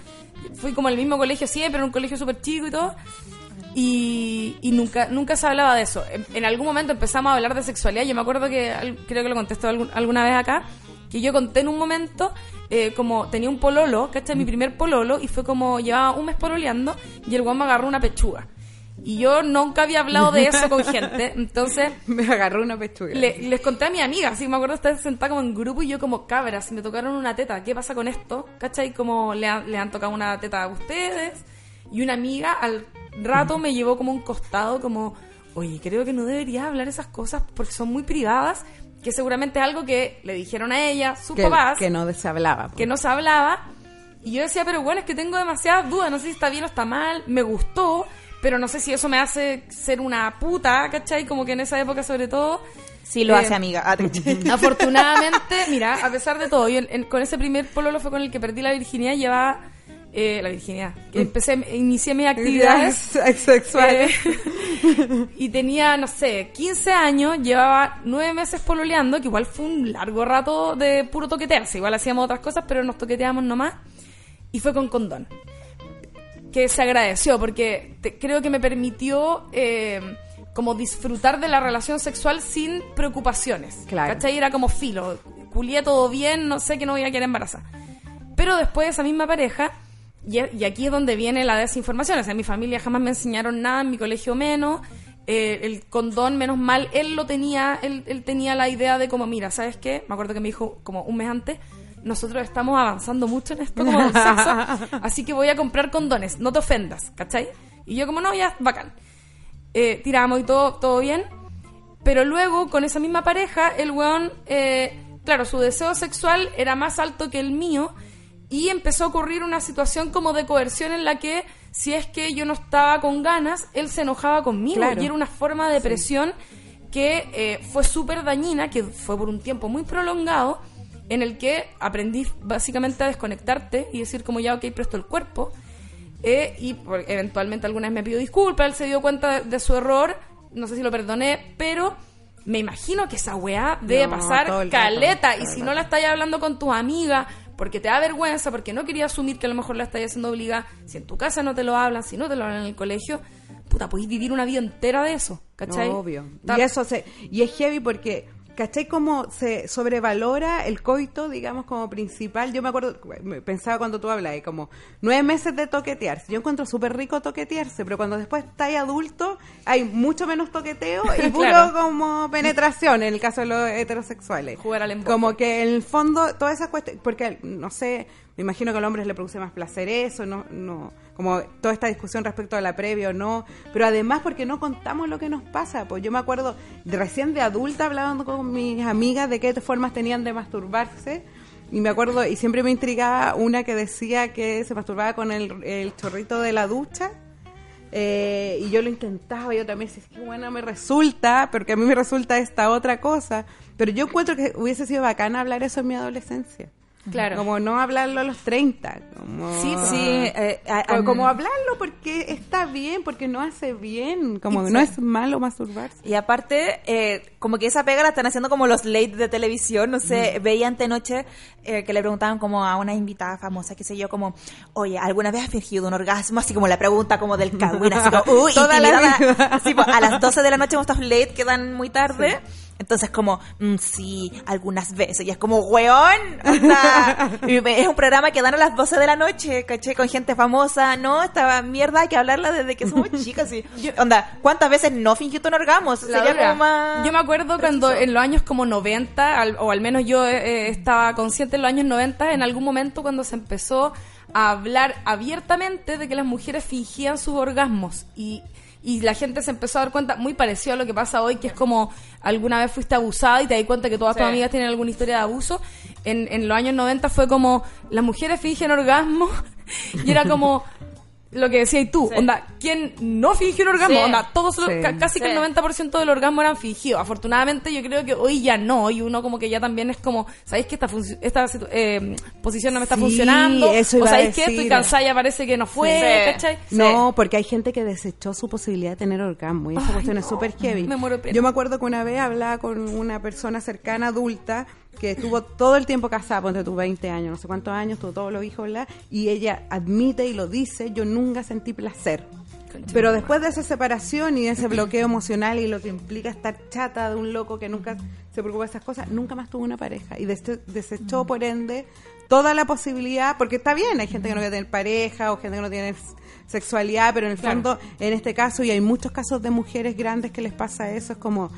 fui como al mismo colegio siempre, en un colegio súper chico y todo. Y, y nunca nunca se hablaba de eso. En, en algún momento empezamos a hablar de sexualidad. Yo me acuerdo que, creo que lo contestó algún- alguna vez acá, que yo conté en un momento eh, como tenía un pololo, ¿cachai? Mi primer pololo y fue como llevaba un mes pololeando y el weón me agarró una pechuga. Y yo nunca había hablado de eso con gente. Entonces Me agarró una pechuga. le- les conté a mi amiga, así me acuerdo estar sentada como en grupo y yo como cabras, me tocaron una teta, ¿qué pasa con esto? ¿Cachai? Como le han tocado una teta a ustedes y una amiga al rato me llevó como un costado como, oye, creo que no deberías hablar esas cosas porque son muy privadas, que seguramente es algo que le dijeron a ella, sus que, papás, que no se hablaba. que no se hablaba. Y yo decía, pero bueno, es que tengo demasiadas dudas, no sé si está bien o está mal, me gustó, pero no sé si eso me hace ser una puta, ¿cachai? Como que en esa época sobre todo... Sí, lo Eh, hace, amiga. Ah. Afortunadamente, mira, a pesar de todo, yo en- en- con ese primer pololo fue con el que perdí la virginidad, llevaba eh, la virginidad. Que empecé, inicié mis actividades. sexuales. eh, y tenía, no sé, 15 años, llevaba 9 meses pololeando, que igual fue un largo rato de puro toquetearse. Igual hacíamos otras cosas, pero nos toqueteábamos nomás. Y fue con condón. Que se agradeció, porque te- creo que me permitió eh, como disfrutar de la relación sexual sin preocupaciones. Claro. ¿Cachai? Era como filo. Culié todo bien, no sé que no voy a quedar embarazada. Pero después esa misma pareja, y, y aquí es donde viene la desinformación, o sea, en mi familia jamás me enseñaron nada, en mi colegio menos, eh, el condón, menos mal, él lo tenía, él, él tenía la idea de como, mira, ¿sabes qué? Me acuerdo que me dijo como un mes antes, nosotros estamos avanzando mucho en esto como sexo, así que voy a comprar condones, no te ofendas, ¿cachai? Y yo como, no, ya, bacán. Eh, tiramos y todo, todo bien, pero luego, con esa misma pareja, el weón, eh, claro, su deseo sexual era más alto que el mío y empezó a ocurrir una situación como de coerción en la que si es que yo no estaba con ganas, él se enojaba conmigo Claro. y era una forma de presión que eh, fue súper dañina, que fue por un tiempo muy prolongado, en el que aprendí básicamente a desconectarte y decir como ya, ok, presto el cuerpo. Eh, y por- eventualmente alguna vez me pidió disculpas, él se dio cuenta de, de su error, no sé si lo perdoné, pero me imagino que esa weá debe No, pasar rato, caleta. y si no la estáis hablando con tus amigas, porque te da vergüenza, porque no quería asumir que a lo mejor la estáis haciendo obligada, si en tu casa no te lo hablan, si no te lo hablan en el colegio, puta, podéis vivir una vida entera de eso, ¿cachai? Obvio. Ta- Y eso se, y es heavy porque, ¿cachai? Como se sobrevalora el coito, digamos, como principal. Yo me acuerdo, pensaba cuando tú hablabas, como nueve meses de toquetearse. Yo encuentro súper rico toquetearse, pero cuando después estáis adulto, hay mucho menos toqueteo y puro Claro. como penetración en el caso de los heterosexuales. Jugar al emboque. Como que en el fondo, todas esas cuestiones, porque no sé, me imagino que a los hombres le produce más placer eso, no, no, como toda esta discusión respecto a la previa o no, pero además porque no contamos lo que nos pasa, pues yo me acuerdo de recién de adulta hablando con mis amigas de qué formas tenían de masturbarse y me acuerdo y siempre me intrigaba una que decía que se masturbaba con el, el chorrito de la ducha eh, y yo lo intentaba, yo también decía, qué buena me resulta, porque a mí me resulta esta otra cosa. Pero yo encuentro que hubiese sido bacana hablar eso en mi adolescencia. Claro. Como no hablarlo a los 30. Como, Sí, sí. eh, a- Como, a- como hablarlo porque está bien, porque no hace bien. Como Sí. no es malo masturbarse. Y aparte, eh, como que esa pega la están haciendo como los late de televisión, no sé, veía antenoche eh, que le preguntaban como a una invitada famosa, qué sé yo, como, oye, ¿alguna vez has fingido un orgasmo? Así como la pregunta como del cagüín, así como, uy, Toda la vida. Así, pues, a las 12 de la noche estos late quedan muy tarde. Entonces como, mm, sí, algunas veces. Y es como, weón, es un programa que dan a las 12 de la noche, caché, con gente famosa. No, esta mierda hay que hablarla desde que somos chicas. Y, onda, ¿cuántas veces no fingiste un orgasmo? Sería como más... Yo me acuerdo cuando en los años como 90, al- o al menos yo eh, estaba consciente en los años 90, en algún momento cuando se empezó a hablar abiertamente de que las mujeres fingían sus orgasmos y y la gente se empezó a dar cuenta, muy parecido a lo que pasa hoy, que es como alguna vez fuiste abusada y te das cuenta que todas tus amigas tienen alguna historia de abuso. En, en los años 90 fue como, las mujeres fingen orgasmo y era como, lo que decías tú, onda, ¿quién no fingió un orgasmo? Onda, todos los, casi que el 90% del orgasmo eran fingidos. Afortunadamente yo creo que hoy ya no, hoy uno como que ya también es como, ¿sabéis que esta, esta eh, posición no me está funcionando? Eso o ¿sabéis que estoy cansada ya parece que no fue? ¿cachai? No, porque hay gente que desechó su posibilidad de tener orgasmo y esa cuestión es súper heavy. Me muero Yo me acuerdo que una vez hablaba con una persona cercana, adulta, que estuvo todo el tiempo casada, ponte tus 20 años, no sé cuántos años, tuvo todos los hijos, ¿verdad? Y ella admite y lo dice, yo nunca sentí placer. Pero después de esa separación y de ese bloqueo emocional y lo que implica estar chata de un loco que nunca se preocupa de esas cosas, nunca más tuvo una pareja. Y desechó, por ende, toda la posibilidad, porque está bien, hay gente que no quiere tener pareja o gente que no tiene sexualidad, pero en el fondo, en este caso, y hay muchos casos de mujeres grandes que les pasa eso, es como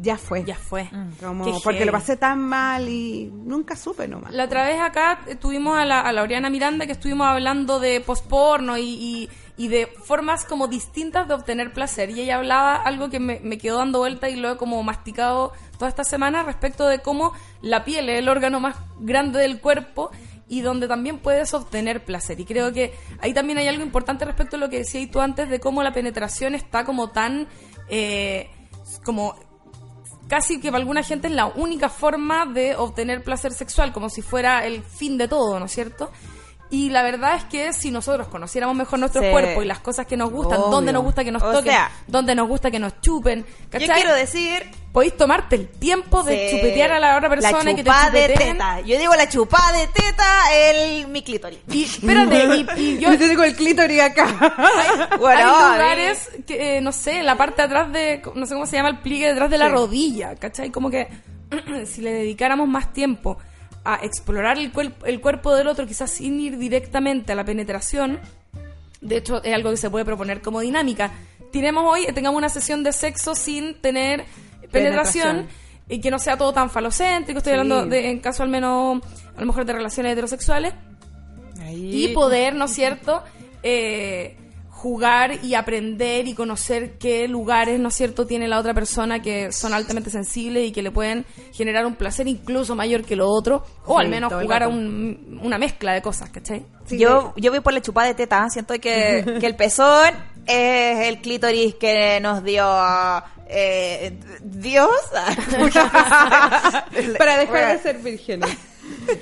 ya fue. Ya fue. Mm. Como porque lo pasé tan mal y nunca supe nomás. La otra vez acá tuvimos a la, a Oriana Miranda que estuvimos hablando de posporno y, y, y, de formas como distintas de obtener placer. Y ella hablaba algo que me, me quedó dando vuelta y lo he como masticado toda esta semana respecto de cómo la piel es el órgano más grande del cuerpo y donde también puedes obtener placer. Y creo que ahí también hay algo importante respecto a lo que decías tú antes de cómo la penetración está como tan... Eh, como casi que para alguna gente es la única forma de obtener placer sexual, como si fuera el fin de todo, ¿no es cierto? Y la verdad es que si nosotros conociéramos mejor nuestro cuerpo y las cosas que nos gustan, dónde nos gusta que nos toquen, dónde nos gusta que nos chupen, ¿cachai? Yo quiero decir... Podéis tomarte el tiempo de chupetear a la otra persona la que te de teta. Yo digo la chupada de teta, el mi clítoris. Y espérate, y, yo... te digo el clítoris acá. Hay, bueno, hay lugares que, eh, no sé, la parte de atrás de... No sé cómo se llama el pliegue detrás de la rodilla, ¿cachai? Como que si le dedicáramos más tiempo a explorar el, el cuerpo del otro, quizás sin ir directamente a la penetración. De hecho, es algo que se puede proponer como dinámica. Tenemos hoy, tengamos una sesión de sexo sin tener penetración, y que no sea todo tan falocéntrico. Estoy hablando de, en caso al menos, a lo mejor de relaciones heterosexuales. Y poder, ¿no es cierto? Eh, jugar y aprender y conocer qué lugares, ¿no es cierto?, tiene la otra persona que son altamente sensibles y que le pueden generar un placer incluso mayor que lo otro, o al menos jugar a una mezcla de cosas, ¿cachai? yo, yo voy por la chupada de teta, siento que, que el pezón es el clítoris que nos dio eh, Dios para dejar de ser vírgenes.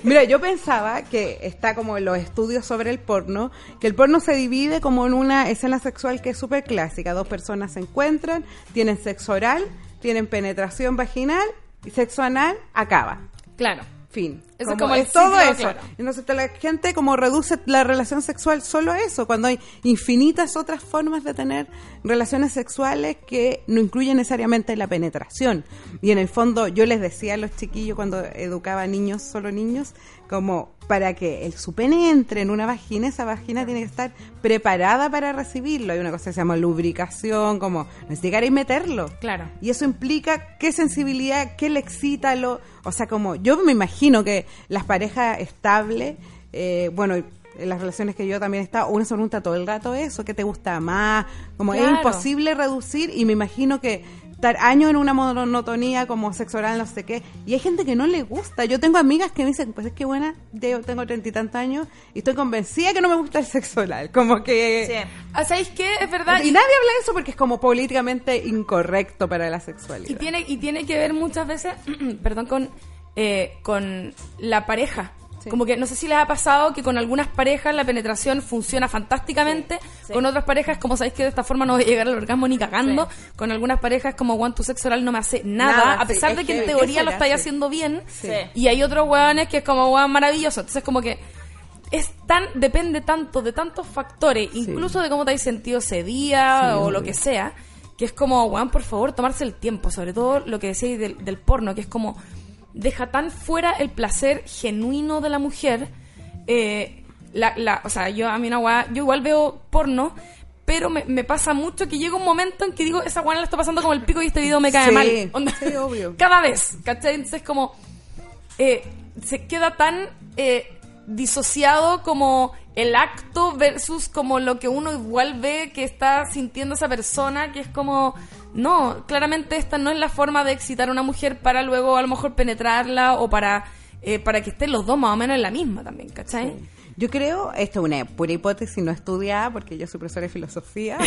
Mira, yo pensaba que está como en los estudios sobre el porno, que el porno se divide como en una escena sexual que es súper clásica. Dos personas se encuentran, tienen sexo oral, tienen penetración vaginal y sexo anal, acaba. Claro. Fin. es como es todo eso. Entonces la gente como reduce la relación sexual solo a eso, cuando hay infinitas otras formas de tener relaciones sexuales que no incluyen necesariamente la penetración. Y en el fondo yo les decía a los chiquillos cuando educaba niños, solo niños, como para que el, su pene entre en una vagina, esa vagina tiene que estar preparada para recibirlo. Hay una cosa que se llama lubricación, como no es llegar y meterlo. Claro. Y eso implica qué sensibilidad, qué le excita, lo, o sea, como yo me imagino que las parejas estables, eh, bueno, en las relaciones que yo también he estado, uno se pregunta todo el rato eso, ¿qué te gusta más? Como es imposible reducir y me imagino que estar años en una monotonía como sexo oral, no sé qué. Y hay gente que no le gusta. Yo tengo amigas que me dicen, pues es que buena, yo tengo treinta y tantos años y estoy convencida que no me gusta el sexo oral. Como que... Sí. Ah, ¿Sabéis qué? Es verdad. Y, nadie habla de eso porque es como políticamente incorrecto para la sexualidad. Y tiene, y tiene que ver muchas veces, perdón, con, eh, con la pareja. Como que no sé si les ha pasado que con algunas parejas la penetración funciona fantásticamente, con otras parejas como sabéis que de esta forma no voy a llegar al orgasmo ni cagando, con algunas parejas como one to sex oral no me hace nada, a pesar de que, en teoría lo estáis haciendo bien, y hay otros hueones que es como hueón maravilloso, entonces como que es tan, depende tanto de tantos factores, incluso de cómo te habéis sentido ese día o lo que sea, que es como, weón, por favor, tomarse el tiempo, sobre todo lo que decíais del, del porno, que es como deja tan fuera el placer genuino de la mujer. Eh, la, la, o sea, yo a mí una yo igual veo porno, pero me, me, pasa mucho que llega un momento en que digo, esa guana la está pasando como el pico y este video me cae mal. Sí, obvio. Cada vez, ¿cachai? Entonces como eh, se queda tan eh, disociado como el acto versus como lo que uno igual ve que está sintiendo esa persona, que es como, no, claramente esta no es la forma de excitar a una mujer para luego a lo mejor penetrarla o para, eh, para que estén los dos más o menos en la misma también, ¿cachai? Yo creo, esto es una pura hipótesis no estudiada, porque yo soy profesora de filosofía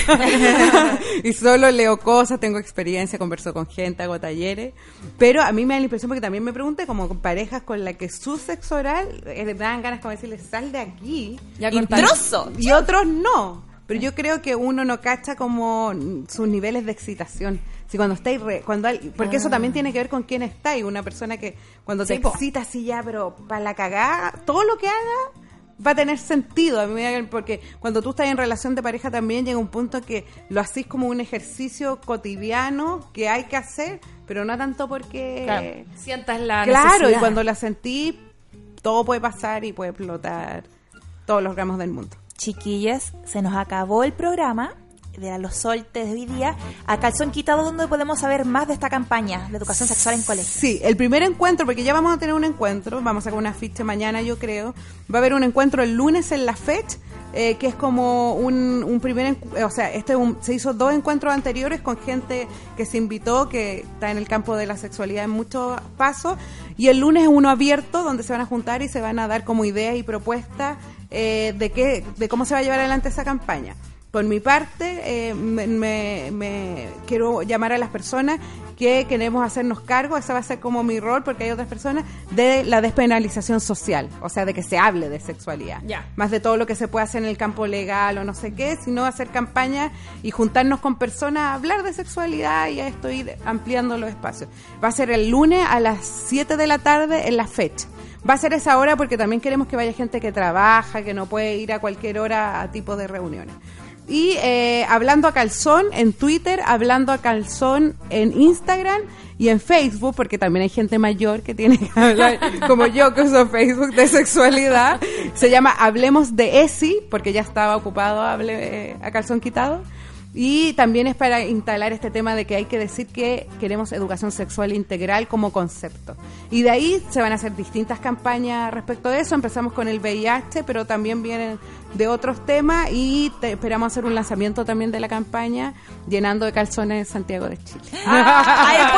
y solo leo cosas, tengo experiencia, converso con gente, hago talleres, pero a mí me da la impresión, porque también me pregunté, como con parejas con la que su sexo oral, eh, me dan ganas como decirle, sal de aquí, Ya y. ¡Intruso! y otros no. Pero yo creo que uno no cacha como sus niveles de excitación. Si cuando estáis, re- cuando hay- porque eso también tiene que ver con quién estáis. Una persona que cuando te po. excita así ya, pero para la cagada, todo lo que haga va a tener sentido. A mí porque cuando tú estás en relación de pareja también llega un punto que lo hacís como un ejercicio cotidiano que hay que hacer, pero no tanto porque... Claro, sientas la Claro, y cuando la sentís, todo puede pasar y puede explotar todos los gramos del mundo. Chiquillas, se nos acabó el programa de los soltes de hoy día. A calzón quitado, ¿dónde podemos saber más de esta campaña de educación sexual en colegio? Sí, el primer encuentro, porque ya vamos a tener un encuentro, vamos a sacar una ficha mañana yo creo, va a haber un encuentro el lunes en la FECH, eh, que es como un, un primer, eh, o sea, este se hizo dos encuentros anteriores con gente que se invitó, que está en el campo de la sexualidad en muchos pasos, y el lunes es uno abierto donde se van a juntar y se van a dar como ideas y propuestas eh, de, qué, de cómo se va a llevar adelante esa campaña. Por mi parte, eh, me, me- me quiero llamar a las personas que queremos hacernos cargo, ese va a ser como mi rol, porque hay otras personas, de la despenalización social, o sea, de que se hable de sexualidad. Ya. Más de todo lo que se puede hacer en el campo legal o no sé qué, sino hacer campañas y juntarnos con personas a hablar de sexualidad y a esto ir ampliando los espacios. Va a ser el lunes a las 7 de la tarde en la fecha. Va a ser esa hora porque también queremos que vaya gente que trabaja, que no puede ir a cualquier hora a tipo de reuniones. Y eh, hablando a calzón en Twitter, hablando a calzón en Instagram y en Facebook, porque también hay gente mayor que tiene que hablar, como yo que uso Facebook de sexualidad. Se llama Hablemos de ESI, porque ya estaba ocupado hable, eh, a calzón quitado. Y también es para instalar este tema de que hay que decir que queremos educación sexual integral como concepto. Y de ahí se van a hacer distintas campañas respecto de eso. Empezamos con el VIH, pero también vienen de otros temas y te- esperamos hacer un lanzamiento también de la campaña llenando de calzones Santiago de Chile. Ah,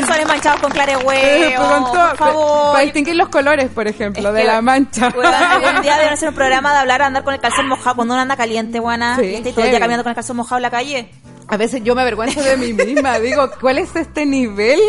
calzones manchados con clare Con huevo, todo, por favor. Para distinguir los colores, por ejemplo, Es de que, la mancha. un día deben hacer un programa de hablar, andar con el calzón mojado cuando uno anda caliente, buena. Sí, y todo el día caminando con el calzón mojado en la calle. A veces yo me avergüenzo de mí misma. Digo, ¿cuál es este nivel?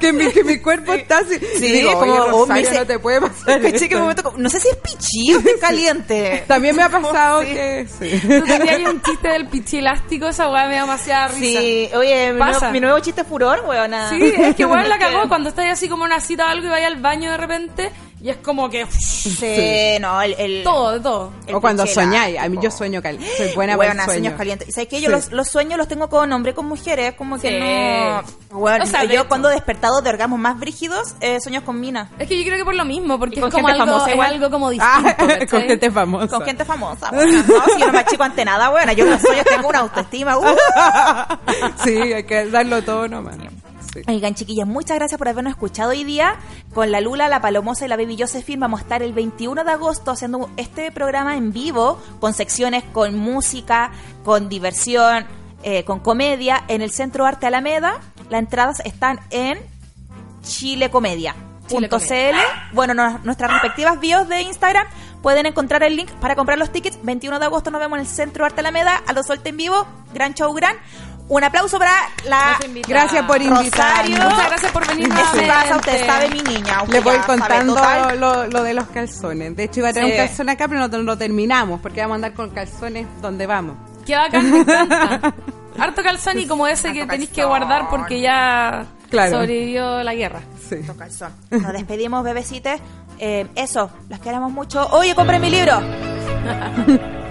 que, mi, que mi cuerpo está así. Sí, digo, como, oh, no te puede pasar que momento no sé si es pichí o caliente. También me ha pasado Sí. que... Sí. Tú tenías un chiste del pichi elástico, esa weá me da demasiada risa. Sí, oye, mi nuevo, mi nuevo chiste furor, weona. Sí, es que igual la cagó cuando estás así como una cita o algo y vaya al baño de repente y es como que Sí, no, el, el- todo, de todo. el O cuando soñáis. A mí yo sueño caliente. Soy buena para sueño. sueños calientes. ¿Y sabes qué? Yo Sí. los, los sueños los tengo con hombre, con mujeres, como que Sí. no... Bueno, O sea, de yo hecho- cuando he despertado de orgasmos más brígidos, eh, sueños con mina. Es que yo creo que por lo mismo, porque Y con es como gente algo, famosa es igual. algo como Ah, distinto. con gente famosa. Con gente famosa. No, si yo no me achico ante nada, weona. Yo en los sueños tengo una autoestima. Uh. sí, hay que darlo todo nomás. Sí. Oigan, chiquillas, muchas gracias por habernos escuchado hoy día. Con la Lula, la Palomosa y la Baby Josephine vamos a estar el 21 de agosto haciendo este programa en vivo, con secciones con música, con diversión, eh, con comedia, en el Centro Arte Alameda. Las entradas están en chilecomedia.cl. Bueno, no- nuestras respectivas bios de Instagram pueden encontrar el link para comprar los tickets. 21 de agosto nos vemos en el Centro Arte Alameda, a los suelta en vivo, gran show, gran. Un aplauso para la. Gracias por invitarnos. Muchas gracias por venir en su casa, usted sabe, mi niña. usted Les voy sabe contando lo, lo de los calzones. De hecho, iba a tener Sí. un calzón acá, pero no lo terminamos, porque vamos a andar con calzones donde vamos. Qué bacán, me encanta. Harto calzón y como ese que tenéis que guardar porque ya Claro. sobrevivió la guerra. Sí. Harto calzón. Nos despedimos, bebecites. Eh, eso, las queremos mucho. Oye, compré mi libro.